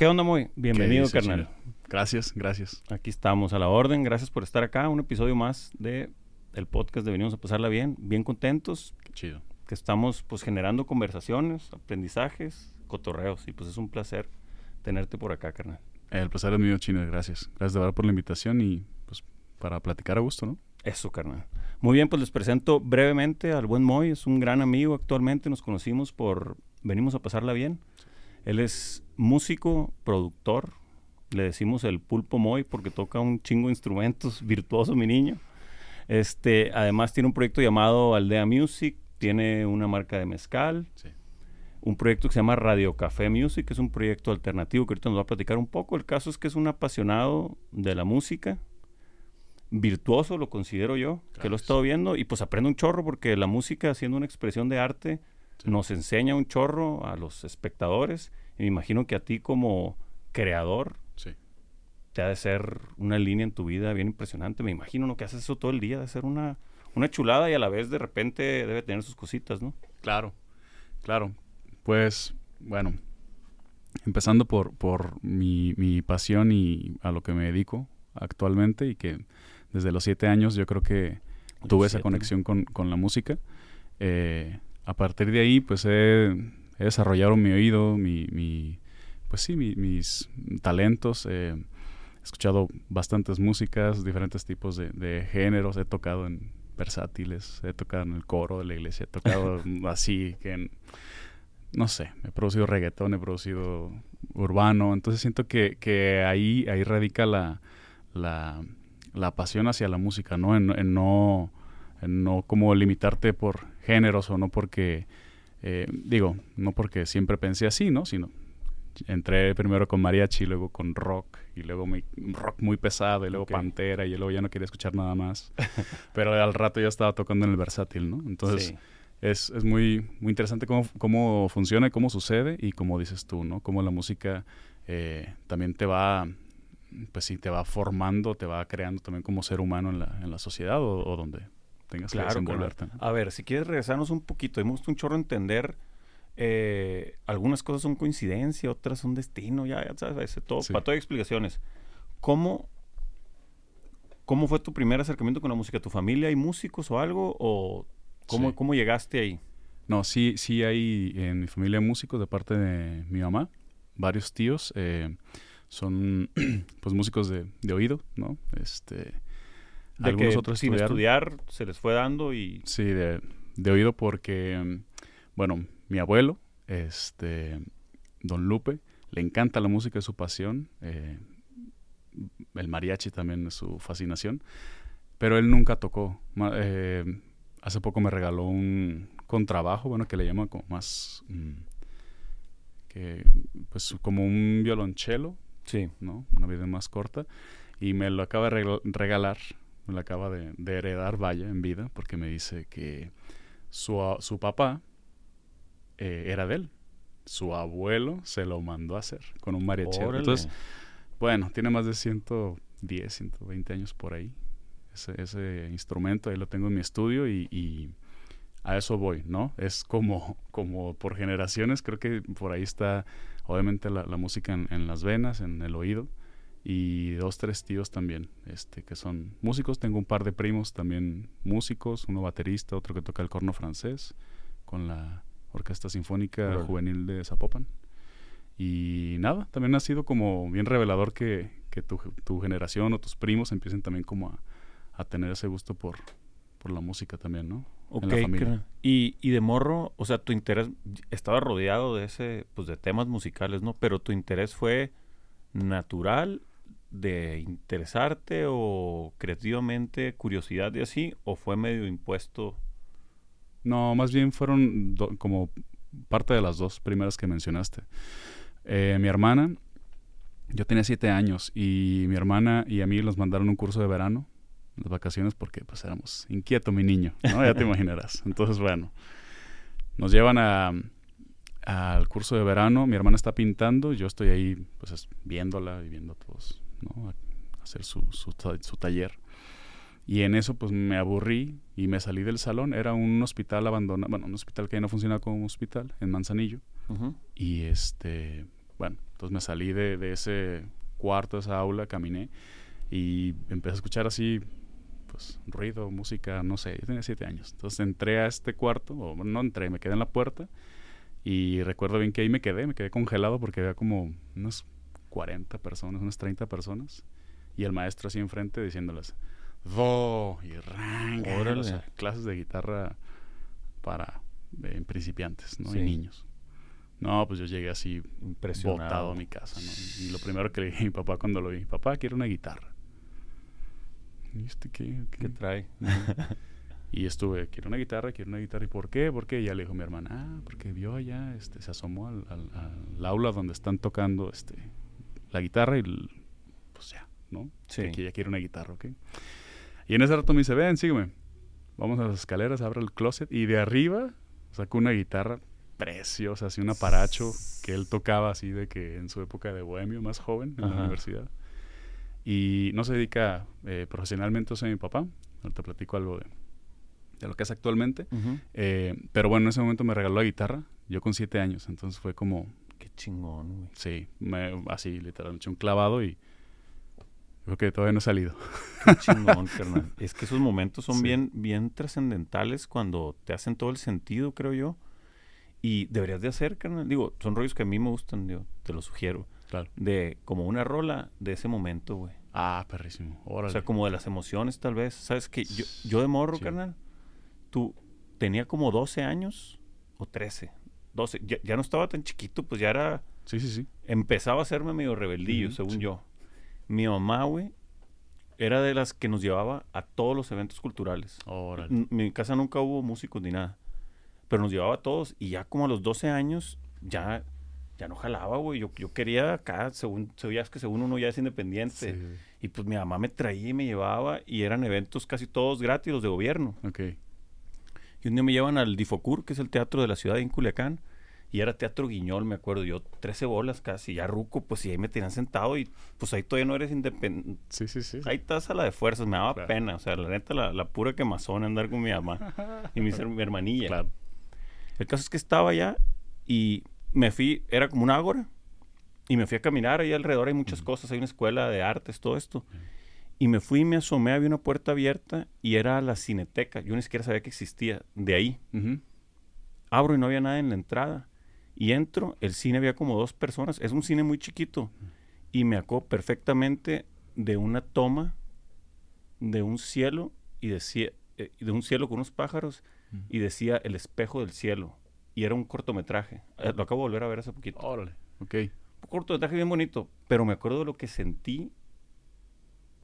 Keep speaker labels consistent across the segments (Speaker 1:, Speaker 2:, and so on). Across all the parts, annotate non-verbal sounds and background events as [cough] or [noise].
Speaker 1: ¿Qué onda, Moy? Bienvenido,
Speaker 2: dice,
Speaker 1: carnal.
Speaker 2: Gracias, gracias.
Speaker 1: Aquí estamos a la orden. Gracias por estar acá. Un episodio más de el podcast de Venimos a pasarla bien. Bien contentos
Speaker 2: Qué chido.
Speaker 1: que estamos pues generando conversaciones, aprendizajes, cotorreos. Y pues es un placer tenerte por acá, carnal.
Speaker 2: El placer es mío, Chino. Gracias. Gracias de verdad por la invitación y pues para platicar a gusto, ¿no?
Speaker 1: Eso, carnal. Muy bien, pues les presento brevemente al buen Moy. Es un gran amigo actualmente. Nos conocimos por Venimos a pasarla bien. Él es músico, productor. Le decimos el pulpo Moy porque toca un chingo de instrumentos. [laughs] Virtuoso, mi niño. Este, además tiene un proyecto llamado Aldea Music. Tiene una marca de mezcal.
Speaker 2: Sí.
Speaker 1: un proyecto que se llama Radio Café Music, que es un proyecto alternativo que ahorita nos va a platicar un poco. El caso es que es un apasionado de la música, virtuoso lo considero yo, que lo he estado viendo y pues aprende un chorro porque la música siendo una expresión de arte. Nos enseña un chorro a los espectadores y me imagino que a ti como creador
Speaker 2: Sí.
Speaker 1: te ha de ser una línea en tu vida bien impresionante. Me imagino ¿no? que haces eso todo el día, de ser una, una chulada y a la vez de repente debe tener sus cositas, ¿no?
Speaker 2: Claro, claro. Pues, bueno, empezando por, por mi, mi pasión y a lo que me dedico actualmente y que desde los siete años yo creo que tuve esa conexión con, con la música. Eh, a partir de ahí, pues he, he desarrollado mi oído, mi, mi- pues sí, mi- mis talentos. eh, he escuchado bastantes músicas, diferentes tipos de, de géneros. He tocado en versátiles, he tocado en el coro de la iglesia, he tocado [laughs] así que en- no sé, he producido reggaetón, he producido urbano. Entonces siento que, que ahí, ahí radica la, la, la pasión hacia la música, ¿no? En, en no, no como limitarte por géneros o no porque, eh, digo, no porque siempre pensé así, ¿no? Sino entré primero con mariachi, luego con rock, y luego mi- rock muy pesado, y luego pantera, y luego ya no quería escuchar nada más. [laughs] Pero al rato ya estaba tocando en el versátil, ¿no? Entonces
Speaker 1: Sí.
Speaker 2: es, es muy, muy interesante cómo, cómo funciona y cómo sucede, y como dices tú, ¿no? Cómo la música eh, también te va, pues sí, te va formando, te va creando también como ser humano en la, en la sociedad o, o donde tengas
Speaker 1: Claro. A ver, si quieres regresarnos un poquito, hemos un chorro entender. eh, algunas cosas son coincidencia, otras son destino, ya, ya sabes, todo,
Speaker 2: Sí.
Speaker 1: para todo hay explicaciones. ¿Cómo, ¿Cómo fue tu primer acercamiento con la música? ¿Tu familia hay músicos o algo? ¿O cómo,
Speaker 2: Sí.
Speaker 1: cómo llegaste ahí?
Speaker 2: No, sí, sí hay en mi familia músicos de parte de mi mamá, varios tíos, eh, son [clears throat] pues músicos de, de oído, ¿no? Este,
Speaker 1: De
Speaker 2: algunos
Speaker 1: que
Speaker 2: otros
Speaker 1: sin estudiar se les fue dando y...
Speaker 2: Sí, de, de oído porque, mm, bueno, mi abuelo, este, don Lupe, le encanta la música, es su pasión, eh, el mariachi también es su fascinación, pero él nunca tocó. Ma- eh, hace poco me regaló un contrabajo, bueno, que le llaman como más, mm, que, pues como un violonchelo,
Speaker 1: Sí.
Speaker 2: ¿no? Una vida más corta. Y me lo acaba de regalar, me acaba de, de heredar, vaya, en vida, porque me dice que su, su papá eh, era de él. Su abuelo se lo mandó a hacer con un mariachero. Entonces, bueno, tiene más de 110, 120 años por ahí. Ese, ese instrumento, ahí lo tengo en mi estudio y, y a eso voy, ¿no? Es como, como por generaciones, creo que por ahí está obviamente la, la música en, en las venas, en el oído, y dos, tres tíos también, este, que son músicos. Tengo un par de primos también músicos, uno baterista, otro que toca el corno francés, con la Orquesta Sinfónica. Juvenil de Zapopan. Y nada, también ha sido como bien revelador que, que tu, tu generación o tus primos empiecen también como a, a tener ese gusto por, por la música también, ¿no?
Speaker 1: Ok,
Speaker 2: en la familia.
Speaker 1: carnal. y, y de morro, o sea, tu interés estaba rodeado de ese, pues de temas musicales, ¿no? Pero tu interés fue natural de interesarte o creativamente curiosidad y así, o fue medio impuesto.
Speaker 2: No, más bien fueron do- como parte de las dos primeras que mencionaste. Eh, mi hermana, yo tenía siete años y mi hermana y a mí nos mandaron un curso de verano, las vacaciones, porque pues éramos inquieto mi niño, ¿no? Ya te [laughs] imaginarás. Entonces, bueno, nos llevan a al curso de verano, mi hermana está pintando, yo estoy ahí pues es- viéndola y viendo a todos, ¿no? A- hacer su, su, ta- su taller. Y en eso pues me aburrí y me salí del salón. Era un hospital abandonado, bueno, un hospital que ya no funcionaba como hospital en Manzanillo. Y este, bueno, Entonces me salí de, de ese cuarto, de esa aula, caminé y empecé a escuchar así, pues, ruido, música, no sé, yo tenía siete años. Entonces entré a este cuarto, o no entré, me quedé en la puerta y recuerdo bien que ahí me quedé, me quedé congelado porque había como unas 40 personas, unas 30 personas y el maestro así enfrente diciéndoles do y
Speaker 1: Órale.
Speaker 2: o sea, clases de guitarra para eh, principiantes, ¿no?
Speaker 1: Sí.
Speaker 2: Y niños. No, pues yo llegué así
Speaker 1: Impresionado.
Speaker 2: botado a mi casa, ¿no? Y lo primero que le dije a mi papá cuando lo vi, papá, quiero una guitarra. ¿Y este qué?
Speaker 1: ¿Qué trae? [laughs]
Speaker 2: Y estuve, quiero una guitarra, quiero una guitarra. ¿Y por qué? ¿Por qué? Y ya le dijo mi hermana, ah, porque vio allá, este, se asomó al, al- al aula donde están tocando este, la guitarra y pues ya, ¿no?
Speaker 1: Sí.
Speaker 2: Que ella quiere una guitarra, ¿ok? Y en ese rato me dice, ven, sígueme. Vamos a las escaleras, abre el closet y de arriba sacó una guitarra preciosa, así un aparacho que él tocaba así de que en su época de bohemio, más joven, en
Speaker 1: Ajá.
Speaker 2: la universidad. Y no se dedica eh, profesionalmente, sea, mi papá. Ahorita platico algo de, de lo que es actualmente. Eh, pero bueno, en ese momento me regaló la guitarra, yo con siete años, entonces fue como,
Speaker 1: chingón, güey.
Speaker 2: sí, me- así literal, me eché un clavado y creo que todavía no he salido.
Speaker 1: Qué chingón, [laughs] carnal. Es que esos momentos son
Speaker 2: Sí.
Speaker 1: bien, bien trascendentales cuando te hacen todo el sentido, creo yo. Y deberías de hacer, carnal. Digo, son rollos que a mí me gustan, digo, te lo sugiero.
Speaker 2: Claro.
Speaker 1: De como una rola de ese momento, güey.
Speaker 2: Ah, perrísimo. Órale.
Speaker 1: O sea, como de las emociones, tal vez. ¿Sabes que Yo, yo de morro,
Speaker 2: Sí.
Speaker 1: carnal, tú tenía como 12 años o 13. 12. Ya, ya no estaba tan chiquito, pues ya era.
Speaker 2: Sí, sí, sí.
Speaker 1: Empezaba a hacerme medio rebeldillo, según
Speaker 2: sí.
Speaker 1: yo. Mi mamá, güey, era de las que nos llevaba a todos los eventos culturales.
Speaker 2: Órale.
Speaker 1: En mi casa nunca hubo músicos ni nada. Pero nos llevaba a todos. Y ya como a los 12 años, ya, ya no jalaba, güey. Yo, yo quería acá, según, sabías que según uno ya es independiente.
Speaker 2: Sí.
Speaker 1: Y pues mi mamá me traía y me llevaba. Y eran eventos casi todos gratis, los de gobierno.
Speaker 2: Ok.
Speaker 1: Y un día me llevan al Difocur, que es el teatro de la ciudad de Culiacán. Y era teatro guiñol, me acuerdo. Yo, 13 bolas casi, ya ruco, pues y ahí me tenían sentado. Y pues ahí todavía no eres independiente.
Speaker 2: Sí, sí, sí.
Speaker 1: Ahí estás a la de fuerzas, me daba
Speaker 2: Claro.
Speaker 1: pena. O sea, la neta, la, la pura quemazón andar con mi mamá y mi, mi hermanilla.
Speaker 2: Claro.
Speaker 1: El caso es que estaba allá y me fui, era como un ágora, y me fui a caminar ahí alrededor, hay muchas cosas, hay una escuela de artes, todo esto. Y me fui y me asomé, había una puerta abierta y era la cineteca, yo ni siquiera sabía que existía, de ahí. Abro y no había nada en la entrada. Y entro, el cine había como dos personas, es un cine muy chiquito. Y me acuerdo perfectamente de una toma de un cielo y decía, eh, de un cielo con unos pájaros y decía El espejo del cielo. Y era un cortometraje. Eh, lo acabo de volver a ver hace poquito.
Speaker 2: Órale. Ok.
Speaker 1: Un cortometraje bien bonito, pero me acuerdo de lo que sentí.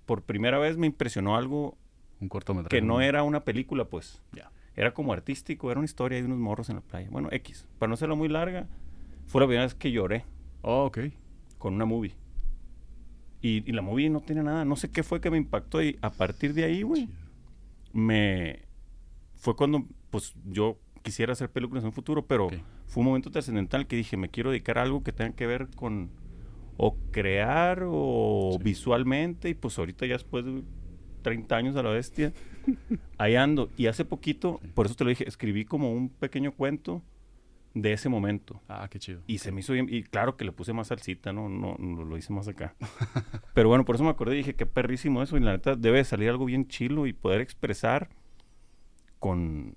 Speaker 1: Por primera vez me impresionó algo
Speaker 2: Un cortometraje.
Speaker 1: que no era una película, pues.
Speaker 2: Ya.
Speaker 1: Era como artístico, era una historia de unos morros en la playa. Bueno, X. Para no hacerla muy larga, fue la primera vez que lloré
Speaker 2: Oh, ok.
Speaker 1: con una movie. Y, y la movie no tiene nada. No sé qué fue que me impactó. Y a partir de ahí, güey, me... Fue cuando, pues, yo quisiera hacer películas en un futuro, pero fue un momento trascendental que dije, me quiero dedicar a algo que tenga que ver con o crear o
Speaker 2: Sí.
Speaker 1: visualmente. Y pues ahorita ya después de 30 años a la bestia, [laughs] ahí ando. Y hace poquito,
Speaker 2: Sí.
Speaker 1: por eso te lo dije, escribí como un pequeño cuento de ese momento.
Speaker 2: Ah, qué chido.
Speaker 1: Y se me hizo bien, y claro que le puse más salsita, ¿no? No, no lo hice más acá. [laughs] Pero bueno, por eso me acordé y dije, qué perrísimo eso. Y la neta debe de salir algo bien chilo y poder expresar con,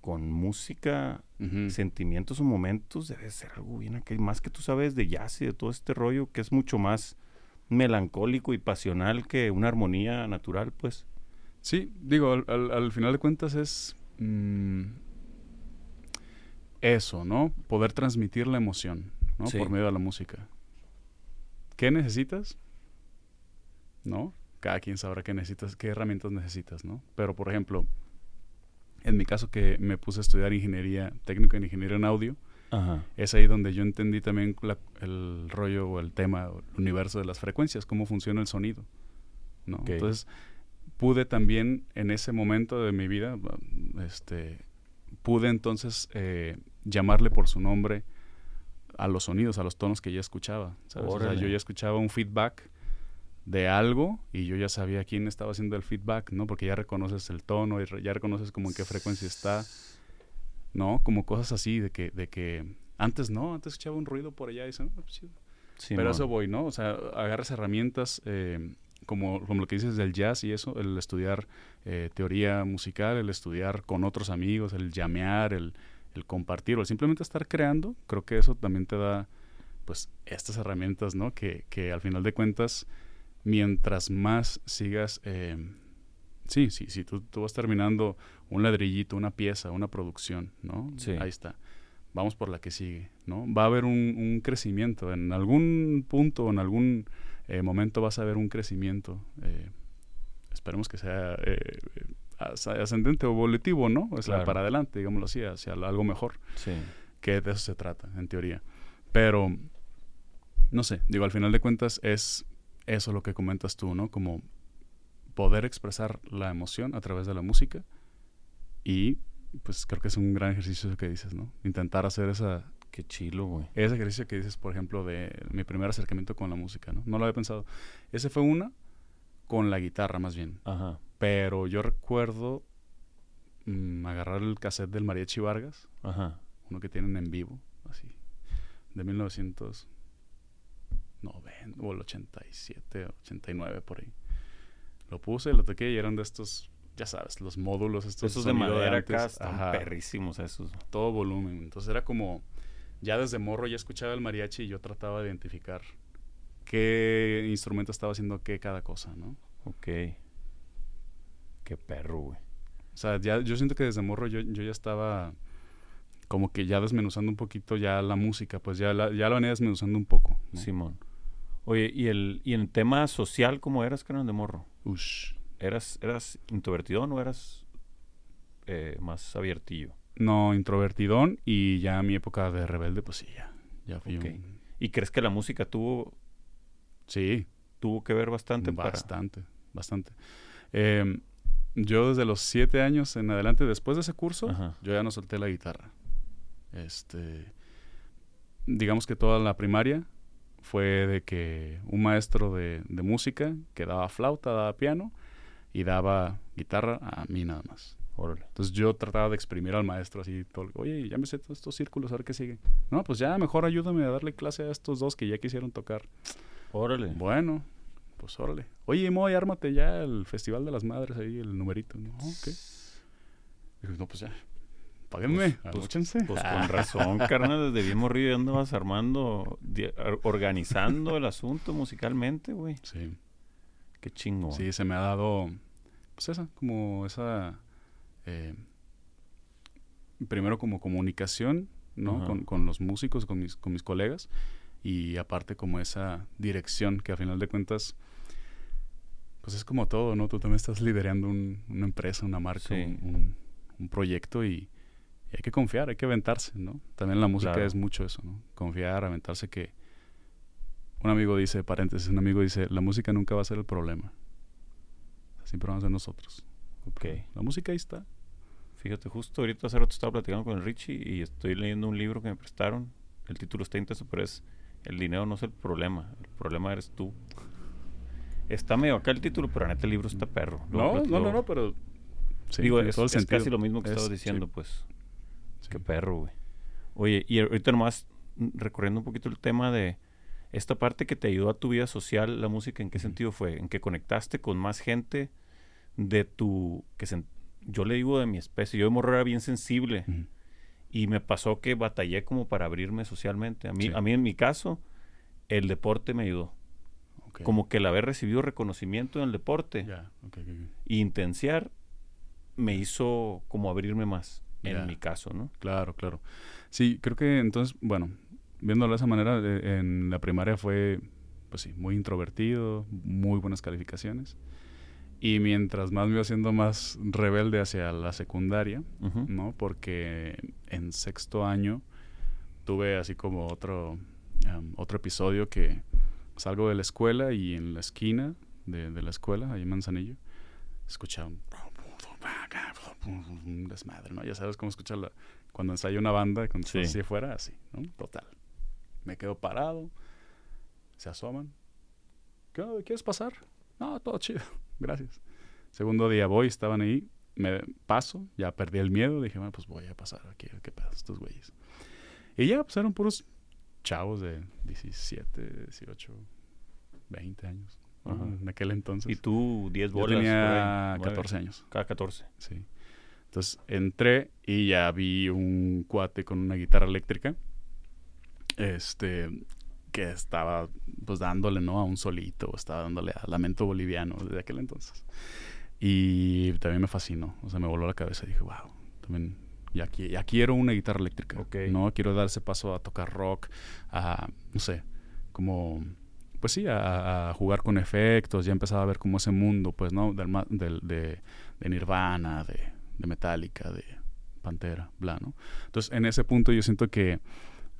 Speaker 1: con música, Sentimientos o momentos, debe ser algo bien acá. Más que tú sabes de jazz y de todo este rollo, que es mucho más melancólico y pasional que una armonía natural, pues.
Speaker 2: Sí, digo, al, al- al final de cuentas es mm, eso, ¿no? Poder transmitir la emoción, ¿no?
Speaker 1: Sí.
Speaker 2: Por medio de la música. ¿Qué necesitas? ¿No? Cada quien sabrá qué necesitas, qué herramientas necesitas, ¿no? Pero, por ejemplo, en mi caso que me puse a estudiar ingeniería, técnica en ingeniería en audio,
Speaker 1: Ajá.
Speaker 2: es ahí donde yo entendí también la- el rollo o el tema, o el universo de las frecuencias, cómo funciona el sonido. Entonces, pude también en ese momento de mi vida, este, pude entonces eh, llamarle por su nombre a los sonidos, a los tonos que ya escuchaba. ¿sabes? O sea,
Speaker 1: Órale.
Speaker 2: yo ya escuchaba un feedback de algo y yo ya sabía quién estaba haciendo el feedback, ¿no? Porque ya reconoces el tono y re- ya reconoces como en qué frecuencia está. ¿no? Como cosas así de que, de que antes no, antes escuchaba un ruido por allá y dice, "Ah, pues sí". Pero eso voy, ¿no? O sea, agarras herramientas eh, como, como lo que dices del jazz y eso, el estudiar eh, teoría musical, el estudiar con otros amigos, el llamear, el, el compartir o el simplemente estar creando, creo que eso también te da pues estas herramientas, ¿no? Que, que al final de cuentas, mientras más sigas, eh, sí, sí, sí, tú, tú vas terminando un ladrillito, una pieza, una producción, ¿no?
Speaker 1: Sí.
Speaker 2: Ahí está. Vamos por la que sigue, ¿no? Va a haber un, un crecimiento. En algún punto, en algún eh, momento vas a ver un crecimiento. Eh, esperemos que sea eh, ascendente o volitivo, ¿no? O sea,
Speaker 1: Claro.
Speaker 2: para adelante, digámoslo así, hacia algo mejor
Speaker 1: Sí.
Speaker 2: que de eso se trata, en teoría. Pero, no sé, digo, al final de cuentas es eso lo que comentas tú, ¿no? Como poder expresar la emoción a través de la música y pues creo que es un gran ejercicio eso que dices, ¿no? Intentar hacer esa,
Speaker 1: Qué chilo, güey.
Speaker 2: ese ejercicio que dices, por ejemplo, de mi primer acercamiento con la música, ¿no? No lo había pensado. Ese fue una con la guitarra más bien.
Speaker 1: Ajá.
Speaker 2: Pero yo recuerdo mm, agarrar el cassette del Mariachi Vargas
Speaker 1: Ajá.
Speaker 2: uno que tienen en vivo, así, de 1990 o el 87, 89 por ahí. Lo puse, lo toqué y eran de estos, ya sabes, los módulos, estos
Speaker 1: Esos de madera acá están
Speaker 2: Ajá,
Speaker 1: perrísimos esos.
Speaker 2: todo volumen. Entonces era como, ya desde morro ya escuchaba el mariachi y yo trataba de identificar qué instrumento estaba haciendo qué cada cosa, ¿no?
Speaker 1: Ok. Qué perro, güey.
Speaker 2: O sea, ya, yo siento que desde morro yo, yo ya estaba como que ya desmenuzando un poquito ya la música, pues ya la, ya la venía desmenuzando un poco. ¿no?
Speaker 1: Simón. Oye, ¿y el, y en tema social cómo eras, carnal de morro?
Speaker 2: Ush.
Speaker 1: ¿Eras, eras introvertido o eras eh, más abiertillo?
Speaker 2: No, introvertidón y ya mi época de rebelde, pues sí, ya. Ya fui
Speaker 1: Ok.
Speaker 2: un...
Speaker 1: ¿Y crees que la música tuvo,
Speaker 2: Sí,
Speaker 1: tuvo que ver bastante para...
Speaker 2: bastante, bastante. Eh, yo desde los siete años en adelante, después de ese curso,
Speaker 1: Ajá.
Speaker 2: yo ya no solté la guitarra. Este, digamos que toda la primaria fue de que un maestro de, de música que daba flauta, daba piano y daba guitarra a mí nada más.
Speaker 1: Órale.
Speaker 2: Entonces yo trataba de exprimir al maestro así, todo, oye, ya me sé todos estos círculos, a ver qué sigue. No, pues ya mejor ayúdame a darle clase a estos dos que ya quisieron tocar.
Speaker 1: Órale.
Speaker 2: Bueno, pues órale. Oye, Moy, ármate ya el Festival de las Madres ahí, el numerito. No, ok. No, pues ya. Páguenme,
Speaker 1: Pues-
Speaker 2: agúchense.
Speaker 1: Pues con [laughs] razón, carnal, desde bien morrido andabas armando, organizando el asunto musicalmente, güey.
Speaker 2: Sí,
Speaker 1: Qué chingo.
Speaker 2: sí, se me ha dado, pues esa, como esa, eh, primero como comunicación, ¿no? Con, con los músicos, con mis, con mis colegas, y aparte como esa dirección que a final de cuentas, pues es como todo, ¿no? Tú también estás liderando un- una empresa, una marca,
Speaker 1: Sí.
Speaker 2: un, un- un proyecto y, y hay que confiar, hay que aventarse, ¿no? También la música
Speaker 1: Claro.
Speaker 2: es mucho eso, ¿no? Confiar, aventarse que... Un amigo dice, paréntesis, un amigo dice, la música nunca va a ser el problema. Siempre vamos a ser nosotros.
Speaker 1: Ok.
Speaker 2: La música ahí está.
Speaker 1: Fíjate, justo ahorita hace rato estaba platicando con el Richie y estoy leyendo un libro que me prestaron. El título está intenso, pero es El dinero no es el problema. El problema eres tú. Está medio acá el título, pero neta el libro está perro. Luego
Speaker 2: No, no, no, no, pero... Sí,
Speaker 1: Digo, es,
Speaker 2: todo el
Speaker 1: es casi lo mismo que
Speaker 2: Es-
Speaker 1: estabas
Speaker 2: sí,
Speaker 1: diciendo, pues.
Speaker 2: Sí.
Speaker 1: Qué perro, güey. Oye, y ahorita nomás mm, recorriendo un poquito el tema de esta parte que te ayudó a tu vida social, la música, ¿en qué sentido fue? ¿En que conectaste con más gente de tu... que se- yo le digo de mi especie, yo de morro era bien sensible y me pasó que batallé como para abrirme socialmente. A mí,
Speaker 2: Sí.
Speaker 1: a mí en mi caso, el deporte me ayudó. Como que el haber recibido reconocimiento en el deporte y intenciar me hizo como abrirme más, en
Speaker 2: Ya.
Speaker 1: mi caso, ¿no?
Speaker 2: Claro, claro. Sí, creo que entonces, bueno, viéndolo de esa manera, eh, en la primaria fue, pues sí, muy introvertido, muy buenas calificaciones. Y mientras más me iba haciendo más rebelde hacia la secundaria. ¿no? Porque en sexto año tuve así como otro, am, otro episodio que salgo de la escuela y en la esquina de, de la escuela, ahí en Manzanillo, escuchaba un, un desmadre, ¿no? Ya sabes cómo escuchar la, cuando ensaya una banda, cuando
Speaker 1: Sí.
Speaker 2: así afuera, así, ¿no? Total. Me quedo parado, se asoman. ¿Qué? ¿Quieres pasar? No, todo chido, [laughs] gracias. Segundo día voy, estaban ahí, me paso, ya perdí el miedo, dije, bueno, pues voy a pasar aquí, qué pedo estos güeyes. Y ya, pues eran puros chavos de 17, 18, 20 años. En aquel entonces.
Speaker 1: ¿Y tú 10 bolas?
Speaker 2: Yo tenía 14 años.
Speaker 1: Cada 14.
Speaker 2: Sí. Entonces entré y ya vi un cuate con una guitarra eléctrica. Este, que estaba pues dándole, ¿no? A un solito, estaba dándole a Lamento Boliviano desde aquel entonces. Y también me fascinó, o sea, me voló la cabeza y dije, wow, también ya, ya quiero una guitarra eléctrica. No quiero dar ese paso a tocar rock, a, no sé, como, pues sí, a, jugar con efectos. Ya empezaba a ver como ese mundo, pues, ¿no? Del, del, de, de Nirvana, de, de Metallica, de Pantera, bla, ¿no? Entonces, en ese punto yo siento que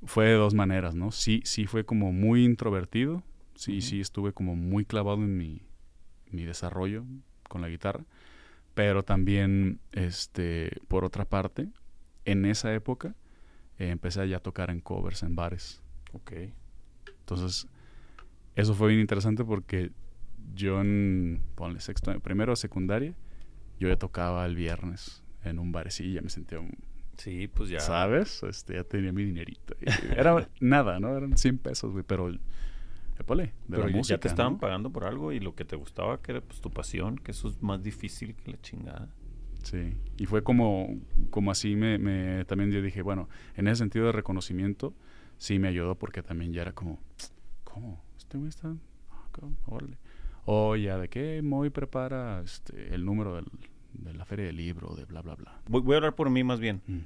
Speaker 2: fue de dos maneras, ¿no? Sí, sí fue como muy introvertido, sí, sí estuve como muy clavado en mi, mi desarrollo con la guitarra, pero también, este, por otra parte, en esa época eh, empecé ya a tocar en covers, en bares.
Speaker 1: Ok.
Speaker 2: Entonces, eso fue bien interesante porque yo en, ponle sexto, primero secundaria, yo ya tocaba el viernes en un bar, y ya me sentía un,
Speaker 1: Sí, pues ya.
Speaker 2: ¿Sabes? Este, ya tenía mi dinerito. Era nada, ¿no? Eran 100 pesos, güey, pero... Epale, de
Speaker 1: pero la música, ya te estaban pagando por algo y lo que te gustaba, que era pues tu pasión, que eso es más difícil que la chingada.
Speaker 2: Sí, y fue como, como así me, me, también yo dije, bueno, en ese sentido de reconocimiento, sí me ayudó porque también ya era como, ¿cómo? Este güey está, ah, órale. O ya, ¿de qué Moy prepara este, el número del, de la feria del libro, de bla, bla, bla.
Speaker 1: Voy, a hablar por mí más bien. Mm.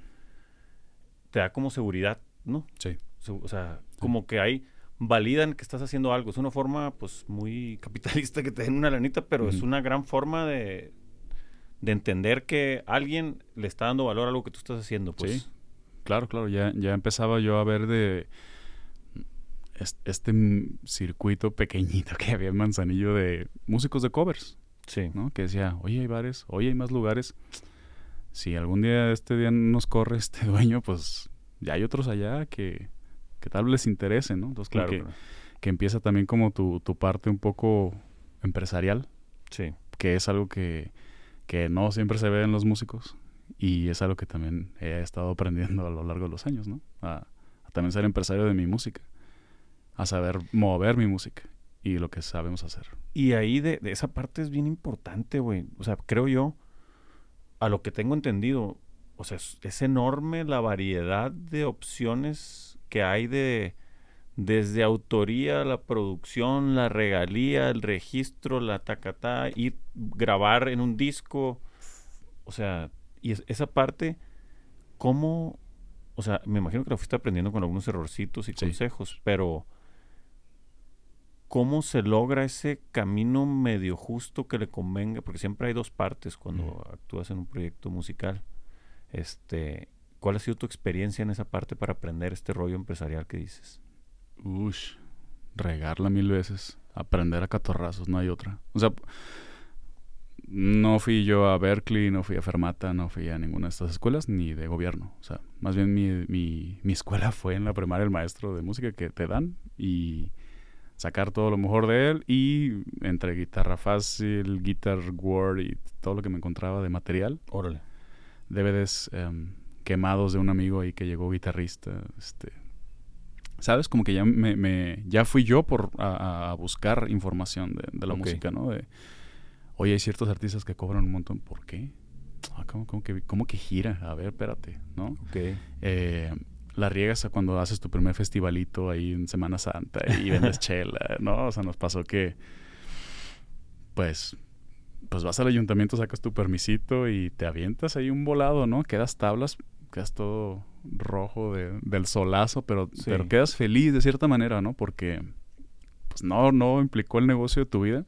Speaker 1: Te da como seguridad, ¿no?
Speaker 2: Sí.
Speaker 1: O sea, como que hay, validan que estás haciendo algo. Es una forma, pues, muy capitalista que te den una lanita, pero es una gran forma de, de entender que alguien le está dando valor a algo que tú estás haciendo, pues.
Speaker 2: Sí. Claro, claro. Ya, ya empezaba yo a ver de este circuito pequeñito que había en Manzanillo de músicos de covers.
Speaker 1: Sí.
Speaker 2: ¿no? Que decía, oye, hay bares, oye, hay más lugares. Si algún día este día nos corre este [laughs] dueño, pues ya hay otros allá que, que tal vez les interese, ¿no? Entonces, claro, que, que, empieza también como tu, tu parte un poco empresarial.
Speaker 1: Sí.
Speaker 2: Que es algo que, que no siempre se ve en los músicos. Y es algo que también he estado aprendiendo a lo largo de los años, ¿no? A, a también ser empresario de mi música. A saber mover mi música y lo que sabemos hacer.
Speaker 1: Y ahí de, esa parte es bien importante, güey. O sea, creo yo, a lo que tengo entendido, o sea, es, enorme la variedad de opciones que hay de desde autoría, la producción, la regalía, el registro, la tacatá, ir grabar en un disco. O sea, y esa parte, ¿cómo? O sea, me imagino que lo fuiste aprendiendo con algunos errorcitos y consejos, pero cómo se logra ese camino medio justo que le convenga, porque siempre hay dos partes cuando actúas en un proyecto musical. Este, ¿cuál ha sido tu experiencia en esa parte para aprender este rollo empresarial que dices?
Speaker 2: Ush, regarla mil veces, aprender a catorrazos, no hay otra. O sea, no fui yo a Berkeley, no fui a Fermata, no fui a ninguna de estas escuelas, ni de gobierno. O sea, más bien mi, mi, mi escuela fue en la primaria el maestro de música que te dan y sacar todo lo mejor de él y entre guitarra fácil, guitar word y todo lo que me encontraba de material.
Speaker 1: Órale.
Speaker 2: DVDs em, quemados de un amigo ahí que llegó guitarrista, este sabes como que ya me, ya fui yo por a, buscar información de, la música no de oye hay ciertos artistas que cobran un montón ¿por qué? Ah, ¿cómo, que, ¿cómo, que, gira? A ver, espérate, ¿no?
Speaker 1: Okay.
Speaker 2: Eh, la riegas cuando haces tu primer festivalito ahí en Semana Santa y [laughs] vendes chela, ¿no? O sea, nos pasó que, pues, pues vas al ayuntamiento, sacas tu permisito y te avientas ahí un volado, ¿no? Quedas tablas, quedas todo rojo de, del solazo, pero, pero quedas feliz de cierta manera, ¿no? Porque, pues, no, no implicó el negocio de tu vida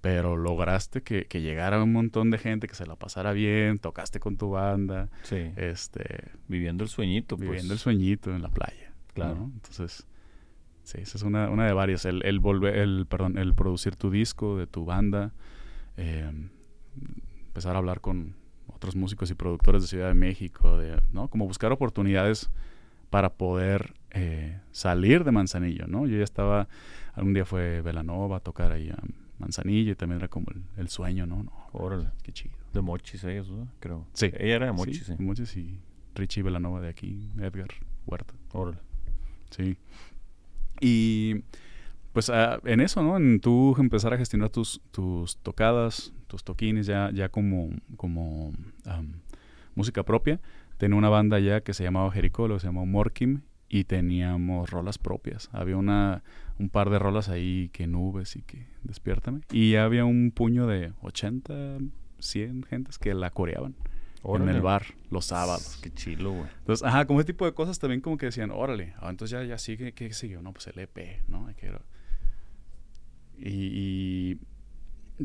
Speaker 2: pero lograste que, que, llegara un montón de gente, que se la pasara bien, tocaste con tu banda.
Speaker 1: Sí.
Speaker 2: Este,
Speaker 1: viviendo el sueñito,
Speaker 2: pues. Viviendo el sueñito en la playa.
Speaker 1: Claro.
Speaker 2: Entonces, sí, esa es una, una de varias. El, el, volver, el, perdón, el producir tu disco de tu banda, eh, empezar a hablar con otros músicos y productores de Ciudad de México, de, ¿no? Como buscar oportunidades para poder eh, salir de Manzanillo, ¿no? Yo ya estaba, algún día fue Velanova a tocar ahí a Manzanillo y también era como el, sueño, ¿no? no
Speaker 1: Órale.
Speaker 2: Qué chido.
Speaker 1: De Mochis ellos, ¿no? Creo.
Speaker 2: Sí.
Speaker 1: Ella era de Mochis,
Speaker 2: sí. Mochis y Richie Velanova de aquí, Edgar Huerta.
Speaker 1: Órale.
Speaker 2: Sí. Y pues ah, en eso, ¿no? En tú empezar a gestionar tus, tus tocadas, tus toquines ya, ya como, como música propia. Tenía una banda ya que se llamaba Jericó, se llamaba Morkim, y teníamos rolas propias. Había una, un par de rolas ahí que nubes y que despiértame. Y había un puño de 80, 100 gentes que la coreaban. En el bar, los sábados.
Speaker 1: Qué chilo, güey.
Speaker 2: Entonces, ajá, como ese tipo de cosas también como que decían, órale, ah, entonces ya, ya sigue, ¿qué siguió? No, pues el EP, ¿no? Hay que... Y,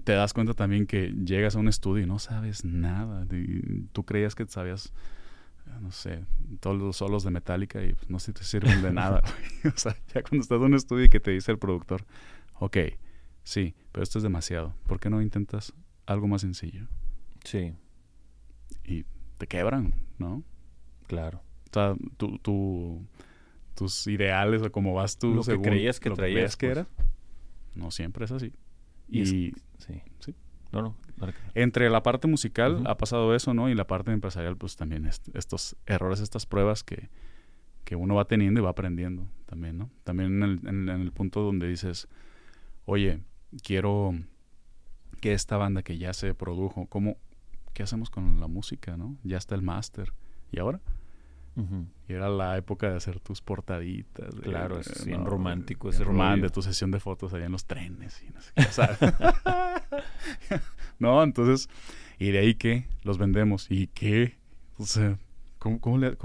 Speaker 2: te das cuenta también que llegas a un estudio y no sabes nada. tú creías que sabías, no sé, todos los solos de Metallica y pues, no sé si te sirven de nada. [laughs] o sea, ya cuando estás en un estudio y que te dice el productor, ok, sí, pero esto es demasiado. ¿Por qué no intentas algo más sencillo?
Speaker 1: Sí.
Speaker 2: Y te quebran, ¿no?
Speaker 1: Claro.
Speaker 2: O sea, tu, tus ideales o cómo vas tú
Speaker 1: lo que creías que traías
Speaker 2: que, era pues. no siempre es así y, sí.
Speaker 1: sí no no
Speaker 2: entre la parte musical ha pasado eso no y la parte empresarial pues también estos errores estas pruebas que, que uno va teniendo y va aprendiendo también no también en el, en el punto donde dices oye quiero que esta banda que ya se produjo cómo ¿qué hacemos con la música, no? Ya está el máster. ¿Y ahora? Y era la época de hacer tus portaditas.
Speaker 1: claro, es bien
Speaker 2: romántico ese román de tu sesión de fotos allá en los trenes y no sé qué, [laughs] [laughs] no, entonces, ¿y de ahí qué? Los vendemos. ¿Y qué? O sea, ¿cómo, le,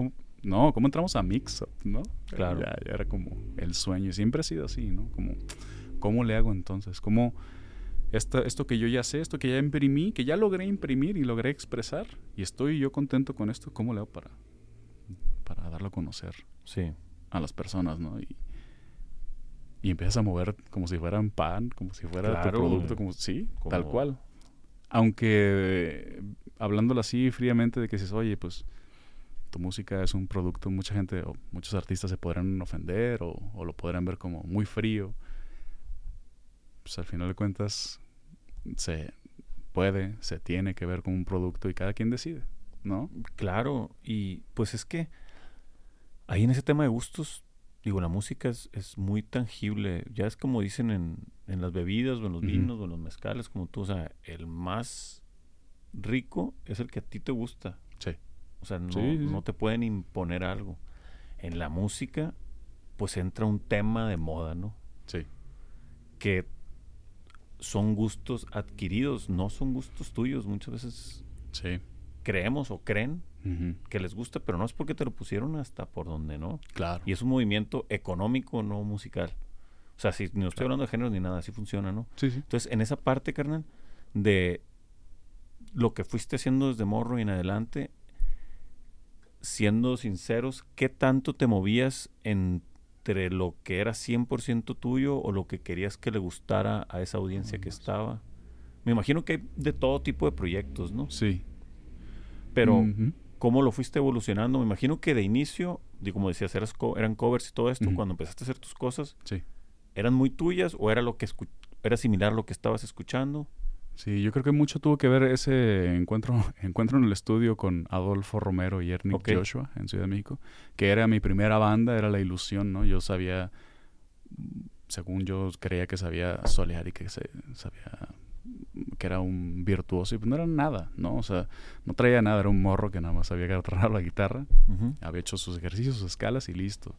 Speaker 2: no, ¿cómo entramos a Mix no?
Speaker 1: Claro.
Speaker 2: Ya, ya, era como el sueño. Siempre ha sido así, ¿no? Como, ¿cómo le hago entonces? ¿Cómo esto, esto que yo ya sé, esto que ya imprimí, que ya logré imprimir y logré expresar, y estoy yo contento con esto, ¿cómo le hago para, para darlo a conocer
Speaker 1: sí.
Speaker 2: a las personas, ¿no? Y, y empiezas a mover como si fuera un pan, como si fuera tu producto, como sí, tal cual. Aunque hablándolo así fríamente de que dices, oye, pues tu música es un producto, mucha gente o muchos artistas se podrán ofender o, o lo podrán ver como muy frío pues al final de cuentas se puede, se tiene que ver con un producto y cada quien decide, ¿no?
Speaker 1: Claro, y pues es que ahí en ese tema de gustos, digo, la música es, es muy tangible, ya es como dicen en, en las bebidas o en los vinos o en los mezcales, como tú, o sea, el más rico es el que a ti te gusta.
Speaker 2: Sí.
Speaker 1: O sea, no, no te pueden imponer algo. En la música, pues entra un tema de moda, ¿no?
Speaker 2: Sí.
Speaker 1: Que son gustos adquiridos, no son gustos tuyos. Muchas veces creemos o creen que les gusta, pero no es porque te lo pusieron hasta por donde no.
Speaker 2: Claro.
Speaker 1: Y es un movimiento económico, no musical. O sea, si no estoy hablando de género ni nada, así funciona, ¿no?
Speaker 2: Sí, sí.
Speaker 1: Entonces, en esa parte, carnal, de lo que fuiste haciendo desde morro y en adelante, siendo sinceros, ¿qué tanto te movías en entre lo que era 100% tuyo o lo que querías que le gustara a esa audiencia que estaba. Me imagino que hay de todo tipo de proyectos, ¿no?
Speaker 2: Sí.
Speaker 1: Pero, ¿cómo lo fuiste evolucionando? Me imagino que de inicio, y como decías, eran covers y todo esto, cuando empezaste a hacer tus cosas,
Speaker 2: sí.
Speaker 1: ¿eran muy tuyas o era, lo que era similar a lo que estabas escuchando?
Speaker 2: Sí, yo creo que mucho tuvo que ver ese encuentro, [laughs] encuentro en el estudio con Adolfo Romero y Ernie Joshua en Ciudad de México, que era mi primera banda, era la ilusión, ¿no? Yo sabía, según yo creía que sabía solear y que se, sabía que era un virtuoso y pues no era nada, ¿no? O sea, no traía nada, era un morro que nada más sabía agarrar la guitarra, había hecho sus ejercicios, sus escalas y listo.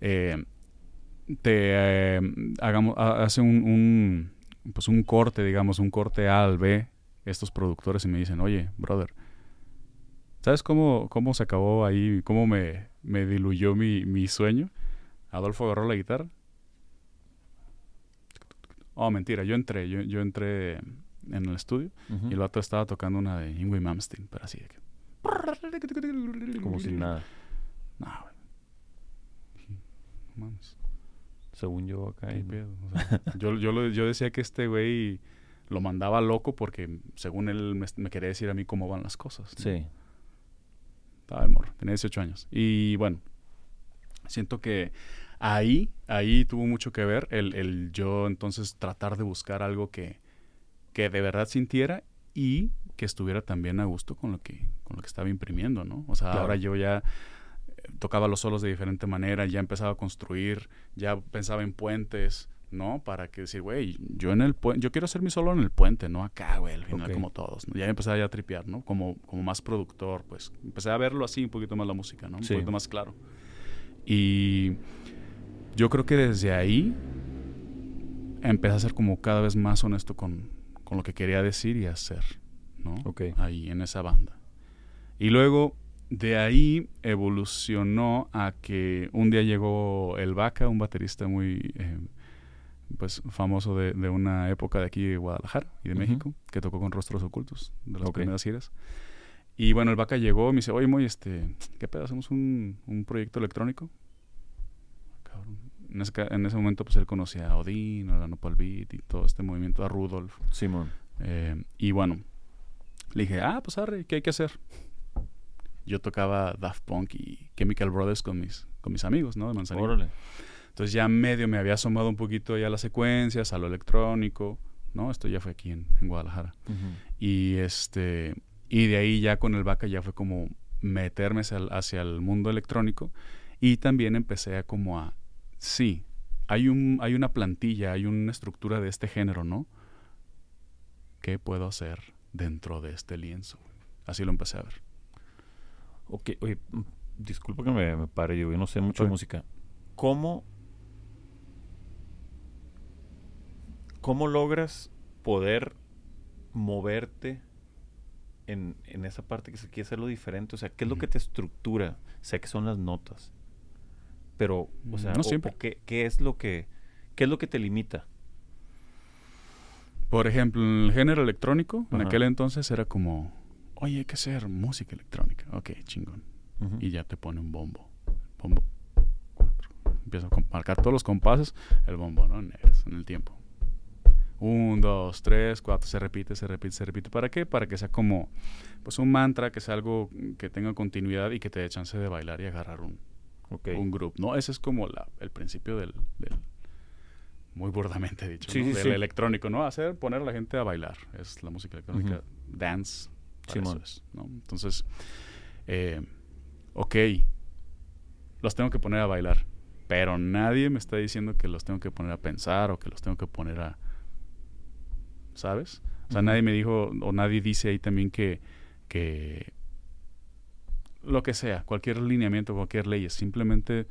Speaker 2: Eh, te eh, hagamos, hace un pues un corte, digamos, un corte A al B, estos productores y me dicen, oye, brother, ¿sabes cómo, cómo se acabó ahí, cómo me, me diluyó mi, mi sueño? Adolfo agarró la guitarra. Oh, mentira, yo entré, yo, yo entré en el estudio y el vato estaba tocando una de Ingrid Mamstein, pero así de que...
Speaker 1: Como si nada.
Speaker 2: No, Mames
Speaker 1: según yo acá.
Speaker 2: yo, yo, yo decía que este güey lo mandaba loco porque según él me, quería decir a mí cómo van las cosas.
Speaker 1: Sí.
Speaker 2: Estaba de morro, tenía 18 años. Y bueno, siento que ahí, ahí tuvo mucho que ver el, el yo entonces tratar de buscar algo que, que de verdad sintiera y que estuviera también a gusto con lo que, con lo que estaba imprimiendo, ¿no? O sea, ahora yo ya tocaba los solos de diferente manera, ya empezaba a construir, ya pensaba en puentes, ¿no? Para que decir, güey, yo en el yo quiero hacer mi solo en el puente, no acá, güey, al final como todos. ¿no? Ya empecé a tripear, ¿no? Como, como más productor, pues empecé a verlo así un poquito más la música, ¿no? Un poquito más claro. Y yo creo que desde ahí empecé a ser como cada vez más honesto con, con lo que quería decir y hacer, ¿no? Ahí en esa banda. Y luego de ahí evolucionó a que un día llegó el Vaca, un baterista muy eh, pues famoso de, de, una época de aquí de Guadalajara y de México, que tocó con Rostros Ocultos, de las primeras giras. Y bueno, el Vaca llegó y me dice, oye, muy, este, ¿qué pedo? ¿Hacemos un, un proyecto electrónico? En ese, en ese, momento pues él conocía a Odín, a la Nopal Beat y todo este movimiento, a Rudolf.
Speaker 1: Simón.
Speaker 2: Eh, y bueno, le dije, ah, pues arre, ¿qué hay que hacer? Yo tocaba Daft Punk y Chemical Brothers con mis, con mis amigos, ¿no? De Manzanillo. Órale. Entonces ya medio me había asomado un poquito ya a las secuencias, a lo electrónico, ¿no? Esto ya fue aquí en, Guadalajara. Y este y de ahí ya con el vaca ya fue como meterme hacia el, mundo electrónico y también empecé a como a sí, hay un hay una plantilla, hay una estructura de este género, ¿no? ¿Qué puedo hacer dentro de este lienzo? Así lo empecé a ver.
Speaker 1: Ok, oye, mm, disculpa que me, me pare, yo no sé mucho de música. ¿Cómo ¿Cómo logras poder moverte en, esa parte que se quiere hacerlo diferente? O sea, ¿qué es lo que te estructura? Sé que son las notas. Pero, o sea,
Speaker 2: no siempre.
Speaker 1: qué, es lo que, qué es lo que te limita?
Speaker 2: Por ejemplo, en el género electrónico, en aquel entonces era como, oye, hay que hacer música electrónica. Ok, chingón. Y ya te pone un bombo. Bombo. Cuatro. Empieza a marcar todos los compases, el bombo, ¿no? En el tiempo. Un, dos, tres, cuatro, se repite, se repite, se repite. ¿Para qué? Para que sea como pues un mantra, que sea algo que tenga continuidad y que te dé chance de bailar y agarrar un, un grupo. ¿no? Ese es como la, el principio del, muy burdamente dicho, del electrónico, ¿no? Hacer, poner a la gente a bailar. Es la música electrónica, dance. ¿no? Entonces, eh, ok, los tengo que poner a bailar, pero nadie me está diciendo que los tengo que poner a pensar o que los tengo que poner a ¿sabes? O sea, nadie me dijo, o nadie dice ahí también que, que lo que sea, cualquier lineamiento, cualquier ley, simplemente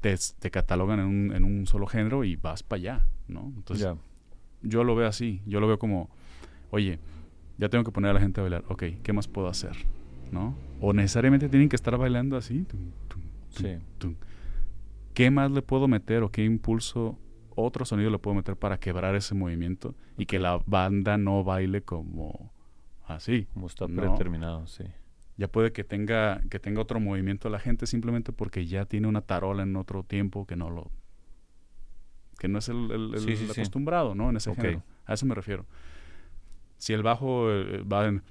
Speaker 2: te, te catalogan en un, en un, solo género y vas para allá, ¿no? Entonces, yo lo veo así, yo lo veo como, oye, ya tengo que poner a la gente a bailar, ok, ¿qué más puedo hacer? ¿No? O necesariamente tienen que estar bailando así. sí. ¿Qué más le puedo meter o qué impulso otro sonido le puedo meter para quebrar ese movimiento y que la banda no baile como así.
Speaker 1: Como está predeterminado, sí.
Speaker 2: Ya puede que tenga, que tenga otro movimiento la gente simplemente porque ya tiene una tarola en otro tiempo que no lo que no es el, el, acostumbrado, ¿no? En ese género. A eso me refiero. Si el bajo eh, va en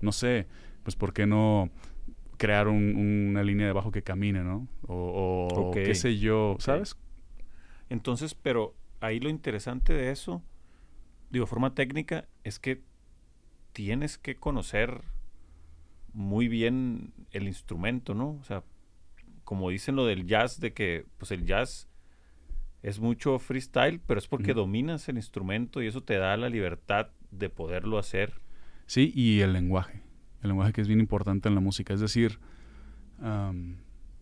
Speaker 2: no sé, pues ¿por qué no crear una línea de bajo que camine, ¿no? O, qué sé yo, ¿sabes?
Speaker 1: Entonces, pero ahí lo interesante de eso, digo, forma técnica, es que tienes que conocer muy bien el instrumento, ¿no? O sea, como dicen lo del jazz, de que pues el jazz es mucho freestyle, pero es porque dominas el instrumento y eso te da la libertad de poderlo hacer.
Speaker 2: Sí, y el lenguaje el lenguaje que es bien importante en la música. Es decir,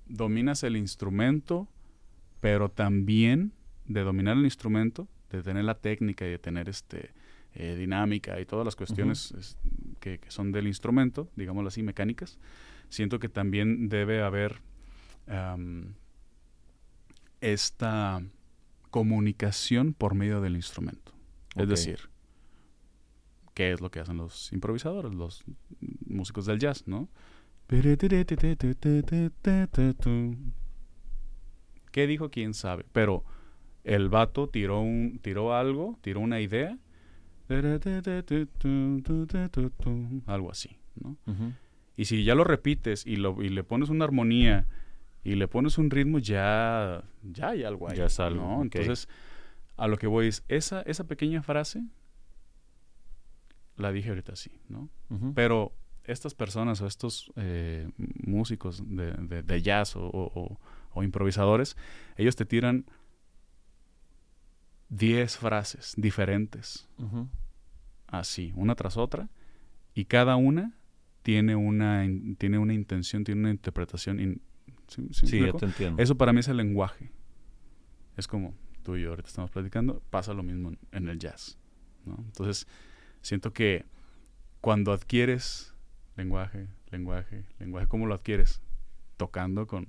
Speaker 2: dominas el instrumento, pero también de dominar el instrumento, de tener la técnica y de tener este eh, dinámica y todas las cuestiones que, son del instrumento, digámoslo así, mecánicas, siento que también debe haber esta comunicación por medio del instrumento. Es decir, ¿qué es lo que hacen los improvisadores, los músicos del jazz, ¿no? ¿Qué dijo? ¿Quién sabe? Pero el vato tiró, un, tiró algo, tiró una idea, algo así, ¿no? Y si ya lo repites y, lo, y le pones una armonía y le pones un ritmo, ya, ya hay algo ahí.
Speaker 1: Ya es algo.
Speaker 2: ¿no? Entonces, a lo que voy es, esa, esa pequeña frase la dije ahorita sí, ¿no? Pero estas personas o estos eh, músicos de, de, jazz o, o, improvisadores, ellos te tiran 10 frases diferentes, así, una tras otra, y cada una tiene una, tiene una intención, tiene una interpretación.
Speaker 1: ¿sí, ya te entiendo.
Speaker 2: Eso para mí es el lenguaje. Es como tú y yo ahorita estamos platicando, pasa lo mismo en, el jazz. ¿no? Entonces, siento que cuando adquieres lenguaje, lenguaje, lenguaje, ¿cómo lo adquieres? Tocando con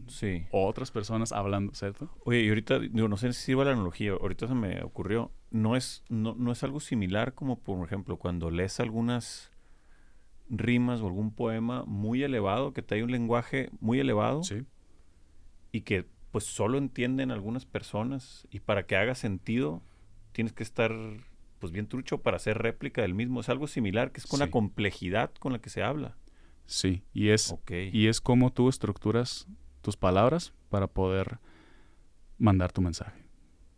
Speaker 2: otras personas, hablando, ¿cierto?
Speaker 1: Oye, y ahorita, digo, no sé si sirva la analogía, ahorita se me ocurrió, no es, no, no es algo similar como, por ejemplo, cuando lees algunas rimas o algún poema muy elevado, que te hay un lenguaje muy elevado. Y que pues solo entienden algunas personas. Y para que haga sentido, tienes que estar pues bien trucho para hacer réplica del mismo. Es algo similar, que es con la complejidad con la que se habla.
Speaker 2: Sí, y es, y es como tú estructuras tus palabras para poder mandar tu mensaje.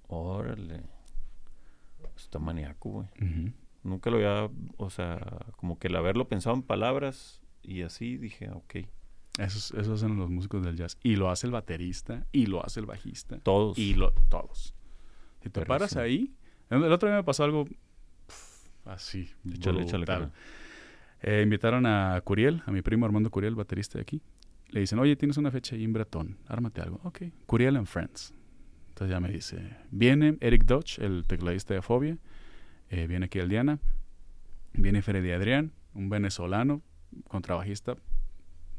Speaker 1: Órale. Está maníaco, güey. Nunca lo había, o sea, como que el haberlo pensado en palabras y así dije, ok.
Speaker 2: Eso, eso hacen los músicos del jazz. Y lo hace el baterista, y lo hace el bajista.
Speaker 1: Todos.
Speaker 2: Y lo, todos. Si te paras ahí. El otro día me pasó algo así.
Speaker 1: Échale, échale,
Speaker 2: eh, invitaron a Curiel, a mi primo Armando Curiel, baterista de aquí. Le dicen, oye, tienes una fecha ahí en Bretón, ármate algo. Ok, Curiel and Friends. Entonces ya me dice, viene Eric Dodge, el tecladista de Fobia, eh, viene aquí el Diana, viene Freddy Adrián, un venezolano, contrabajista,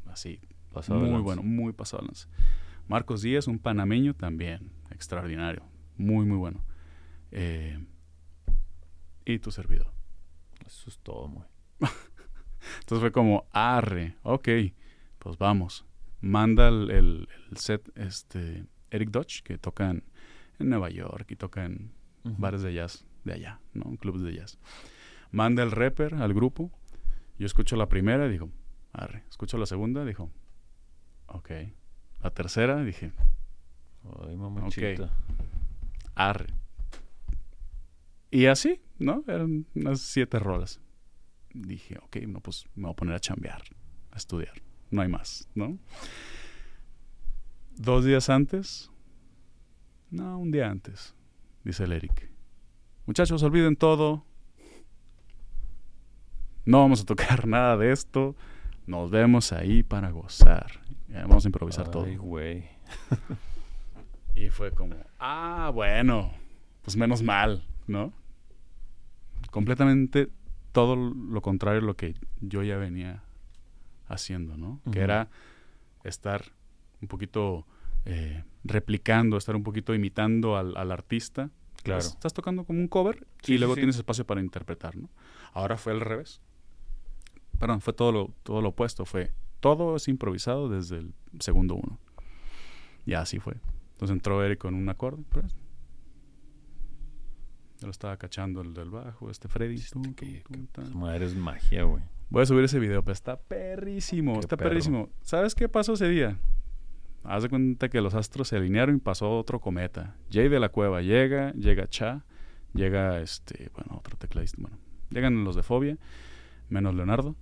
Speaker 2: así, muy bueno, muy pasado Marcos Díaz, un panameño también, extraordinario, muy, muy bueno. Eh, y tu servidor.
Speaker 1: Eso es todo, muy. [laughs]
Speaker 2: Entonces fue como, arre, ok, pues vamos. Manda el, set este Eric Dodge, que toca en, Nueva York y toca en bares de jazz de allá, ¿no? Clubes de jazz. Manda el rapper al grupo. Yo escucho la primera y digo, arre. Escucho la segunda, dijo, ok. La tercera, dije,
Speaker 1: ay, mamachita.
Speaker 2: Arre. Y así, ¿no? Eran unas siete rolas. Dije, ok, no, pues me voy a poner a chambear, a estudiar. No hay más, ¿no? Dos días antes, no, un día antes, dice el Eric. Muchachos, olviden todo. No vamos a tocar [laughs] nada de esto. Nos vemos ahí para gozar. Vamos a improvisar todo.
Speaker 1: güey. [laughs]
Speaker 2: y fue como, ah, bueno, pues menos mal, ¿no? Completamente todo lo contrario a lo que yo ya venía haciendo, ¿no? Que era estar un poquito eh, replicando, estar un poquito imitando al, al artista
Speaker 1: Claro.
Speaker 2: Estás tocando como un cover y luego tienes espacio para interpretar, ¿no? Ahora fue al revés. Perdón, fue todo lo, todo lo opuesto. Fue todo es improvisado desde el segundo uno. Y así fue. Entonces entró Eric con un acorde. Pues. Yo lo estaba cachando el del bajo, este Freddy.
Speaker 1: Este, madre es magia, güey.
Speaker 2: Voy a subir ese video, pero está perrísimo, está perrísimo. ¿Sabes qué pasó ese día? Haz de cuenta que los astros se alinearon y pasó otro cometa. Jay de la Cueva llega, llega Cha, llega este, bueno, otro tecladista, bueno, llegan los de Fobia, menos Leonardo.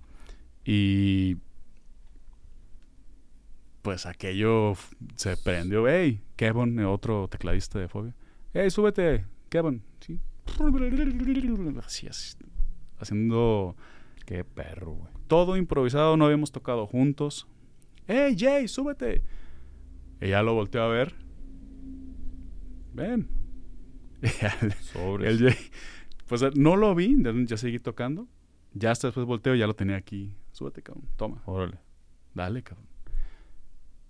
Speaker 2: Y pues aquello se prendió. Hey, Kevin, otro tecladista de Fobia. Hey, súbete, Kevin. ¿Sí? Así, así, haciendo...
Speaker 1: Qué perro, güey.
Speaker 2: Todo improvisado, no habíamos tocado juntos. Hey, Jay, súbete. Ella lo volteó a ver. Ven. [laughs] El pues no lo vi, ya seguí tocando. Ya hasta después volteo, ya lo tenía aquí. Súbete, cabrón. Toma.
Speaker 1: Órale.
Speaker 2: Dale, cabrón.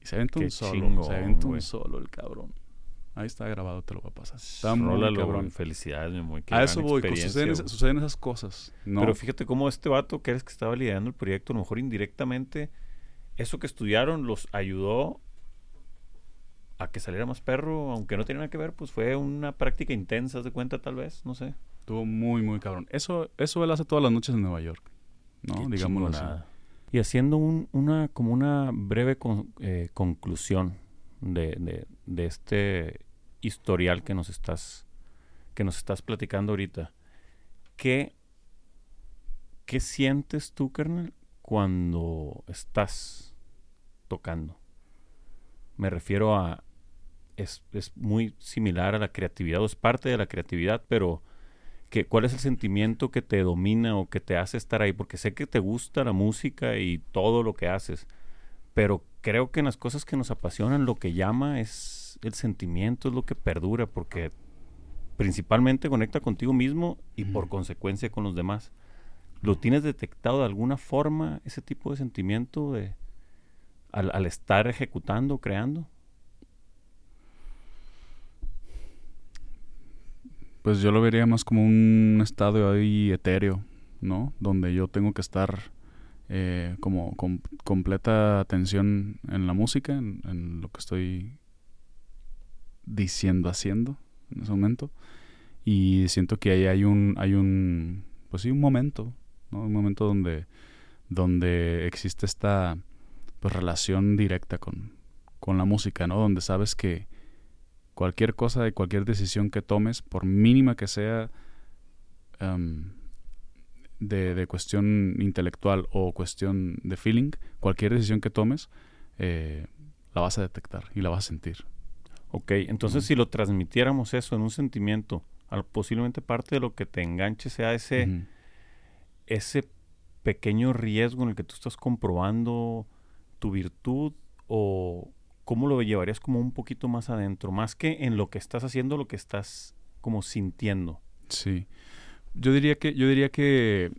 Speaker 2: Y se aventó un solo. se aventó un solo el cabrón. Ahí está grabado, te lo va a pasar. Está
Speaker 1: muy cabrón. Felicidades, muy
Speaker 2: A eso voy, suceden, suceden, esas cosas.
Speaker 1: Pero fíjate cómo este vato, que eres que estaba liderando el proyecto, a lo mejor indirectamente, eso que estudiaron los ayudó a que saliera más perro, aunque no tenía nada que ver, pues fue una práctica intensa, de cuenta tal vez, no sé.
Speaker 2: Estuvo muy, muy cabrón. Eso, eso él hace todas las noches en Nueva York, ¿no? Digámoslo así.
Speaker 1: Y haciendo un, una, como una breve eh, conclusión de, de, este historial que nos estás, que nos estás platicando ahorita, ¿qué, qué sientes tú, carnal, cuando estás tocando? Me refiero a... Es, es muy similar a la creatividad, o es parte de la creatividad, pero que, ¿cuál es el sentimiento que te domina o que te hace estar ahí? Porque sé que te gusta la música y todo lo que haces, pero creo que en las cosas que nos apasionan lo que llama es el sentimiento, es lo que perdura, porque principalmente conecta contigo mismo y por consecuencia con los demás. ¿Lo tienes detectado de alguna forma ese tipo de sentimiento de al, al estar ejecutando, creando?
Speaker 2: Pues yo lo vería más como un estado ahí etéreo, ¿no? Donde yo tengo que estar eh, como con completa atención en la música, en, en, lo que estoy diciendo, haciendo en ese momento. Y siento que ahí hay un, hay un, pues sí, un momento, ¿no? Un momento donde, donde existe esta pues, relación directa con, con la música, ¿no? Donde sabes que cualquier cosa y cualquier decisión que tomes, por mínima que sea um, de, de, cuestión intelectual o cuestión de feeling, cualquier decisión que tomes, eh, la vas a detectar y la vas a sentir.
Speaker 1: Ok, entonces si lo transmitiéramos eso en un sentimiento, posiblemente parte de lo que te enganche sea ese, uh -huh. ese pequeño riesgo en el que tú estás comprobando tu virtud o ¿cómo lo llevarías como un poquito más adentro? Más que en lo que estás haciendo, lo que estás como sintiendo.
Speaker 2: Sí. Yo diría que, yo diría que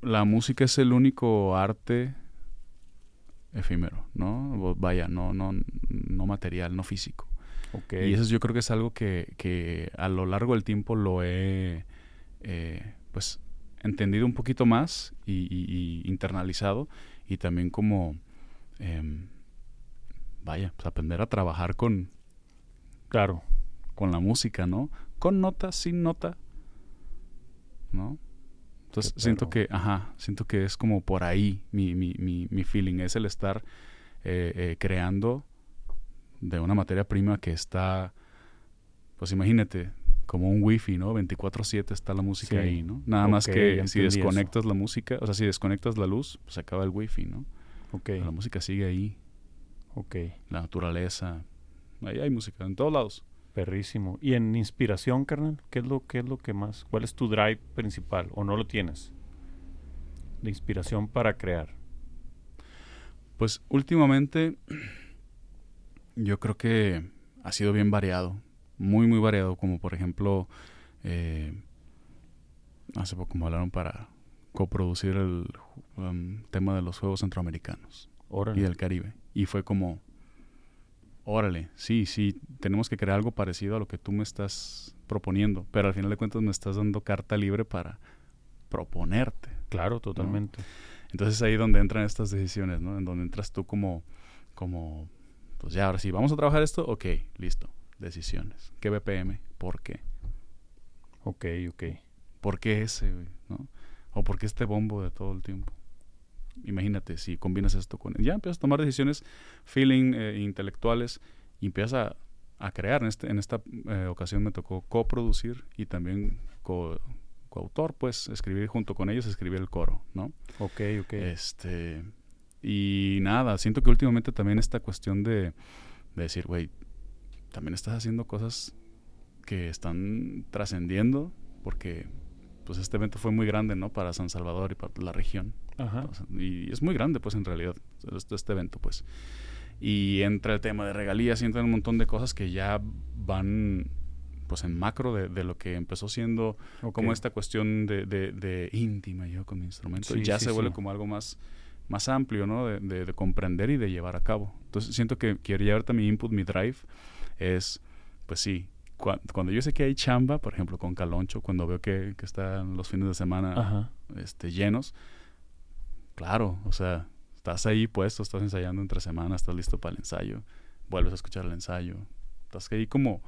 Speaker 2: la música es el único arte efímero, ¿no? Vaya, no, no, no material, no físico.
Speaker 1: Okay.
Speaker 2: Y eso yo creo que es algo que, que a lo largo del tiempo lo he eh, pues entendido un poquito más y, y, y internalizado y también como eh, vaya, pues aprender a trabajar con,
Speaker 1: claro,
Speaker 2: con la música, ¿no? Con nota, sin nota, ¿no? Entonces siento que, ajá, siento que es como por ahí mi, mi, mi, mi feeling, es el estar eh, eh, creando de una materia prima que está, pues imagínate, como un wifi, ¿no? 24/7 está la música sí. ahí, ¿no? Nada okay, más que si desconectas eso. la música, o sea, si desconectas la luz, pues acaba el wifi, ¿no?
Speaker 1: Ok.
Speaker 2: Pero la música sigue ahí.
Speaker 1: Ok.
Speaker 2: La naturaleza. Ahí hay música, en todos lados.
Speaker 1: Perrísimo. ¿Y en inspiración, carnal? ¿Qué es lo, qué es lo que más? ¿Cuál es tu drive principal? ¿O no lo tienes? De inspiración para crear.
Speaker 2: Pues últimamente yo creo que ha sido bien variado. Muy, muy variado. Como por ejemplo, eh, hace poco me hablaron para coproducir el um, tema de los Juegos Centroamericanos
Speaker 1: Órale.
Speaker 2: y del Caribe. Y fue como, órale, sí, sí, tenemos que crear algo parecido a lo que tú me estás proponiendo, pero al final de cuentas me estás dando carta libre para proponerte.
Speaker 1: Claro, totalmente.
Speaker 2: ¿no? Entonces ahí donde entran estas decisiones, ¿no? En donde entras tú como, como, pues ya, ahora sí, vamos a trabajar esto, ok, listo, decisiones. ¿Qué BPM? ¿Por qué?
Speaker 1: Ok, ok.
Speaker 2: ¿Por qué ese, ¿no? ¿O por qué este bombo de todo el tiempo? Imagínate si combinas esto con... Ya empiezas a tomar decisiones, feeling, eh, intelectuales, y empiezas a, a, crear. En, este, en esta eh, ocasión me tocó coproducir y también co, coautor, pues escribir junto con ellos, escribir el coro, ¿no?
Speaker 1: Ok, ok.
Speaker 2: Este, y nada, siento que últimamente también esta cuestión de, de decir, güey, también estás haciendo cosas que están trascendiendo porque pues este evento fue muy grande, ¿no? Para San Salvador y para la región.
Speaker 1: Ajá.
Speaker 2: Y es muy grande, pues, en realidad, este, este, evento, pues. Y entra el tema de regalías y entran un montón de cosas que ya van, pues, en macro de, de lo que empezó siendo okay. como esta cuestión de, de, de, íntima yo con mi instrumento. Sí, y ya sí, se vuelve sí. como algo más, más amplio, ¿no? De, de, comprender y de llevar a cabo. Entonces, siento que quiero llevarte mi input, mi drive, es, pues sí, cuando yo sé que hay chamba, por ejemplo, con Caloncho, cuando veo que, que están los fines de semana este, llenos, claro, o sea, estás ahí puesto, estás ensayando entre semanas, estás listo para el ensayo, vuelves a escuchar el ensayo, estás ahí como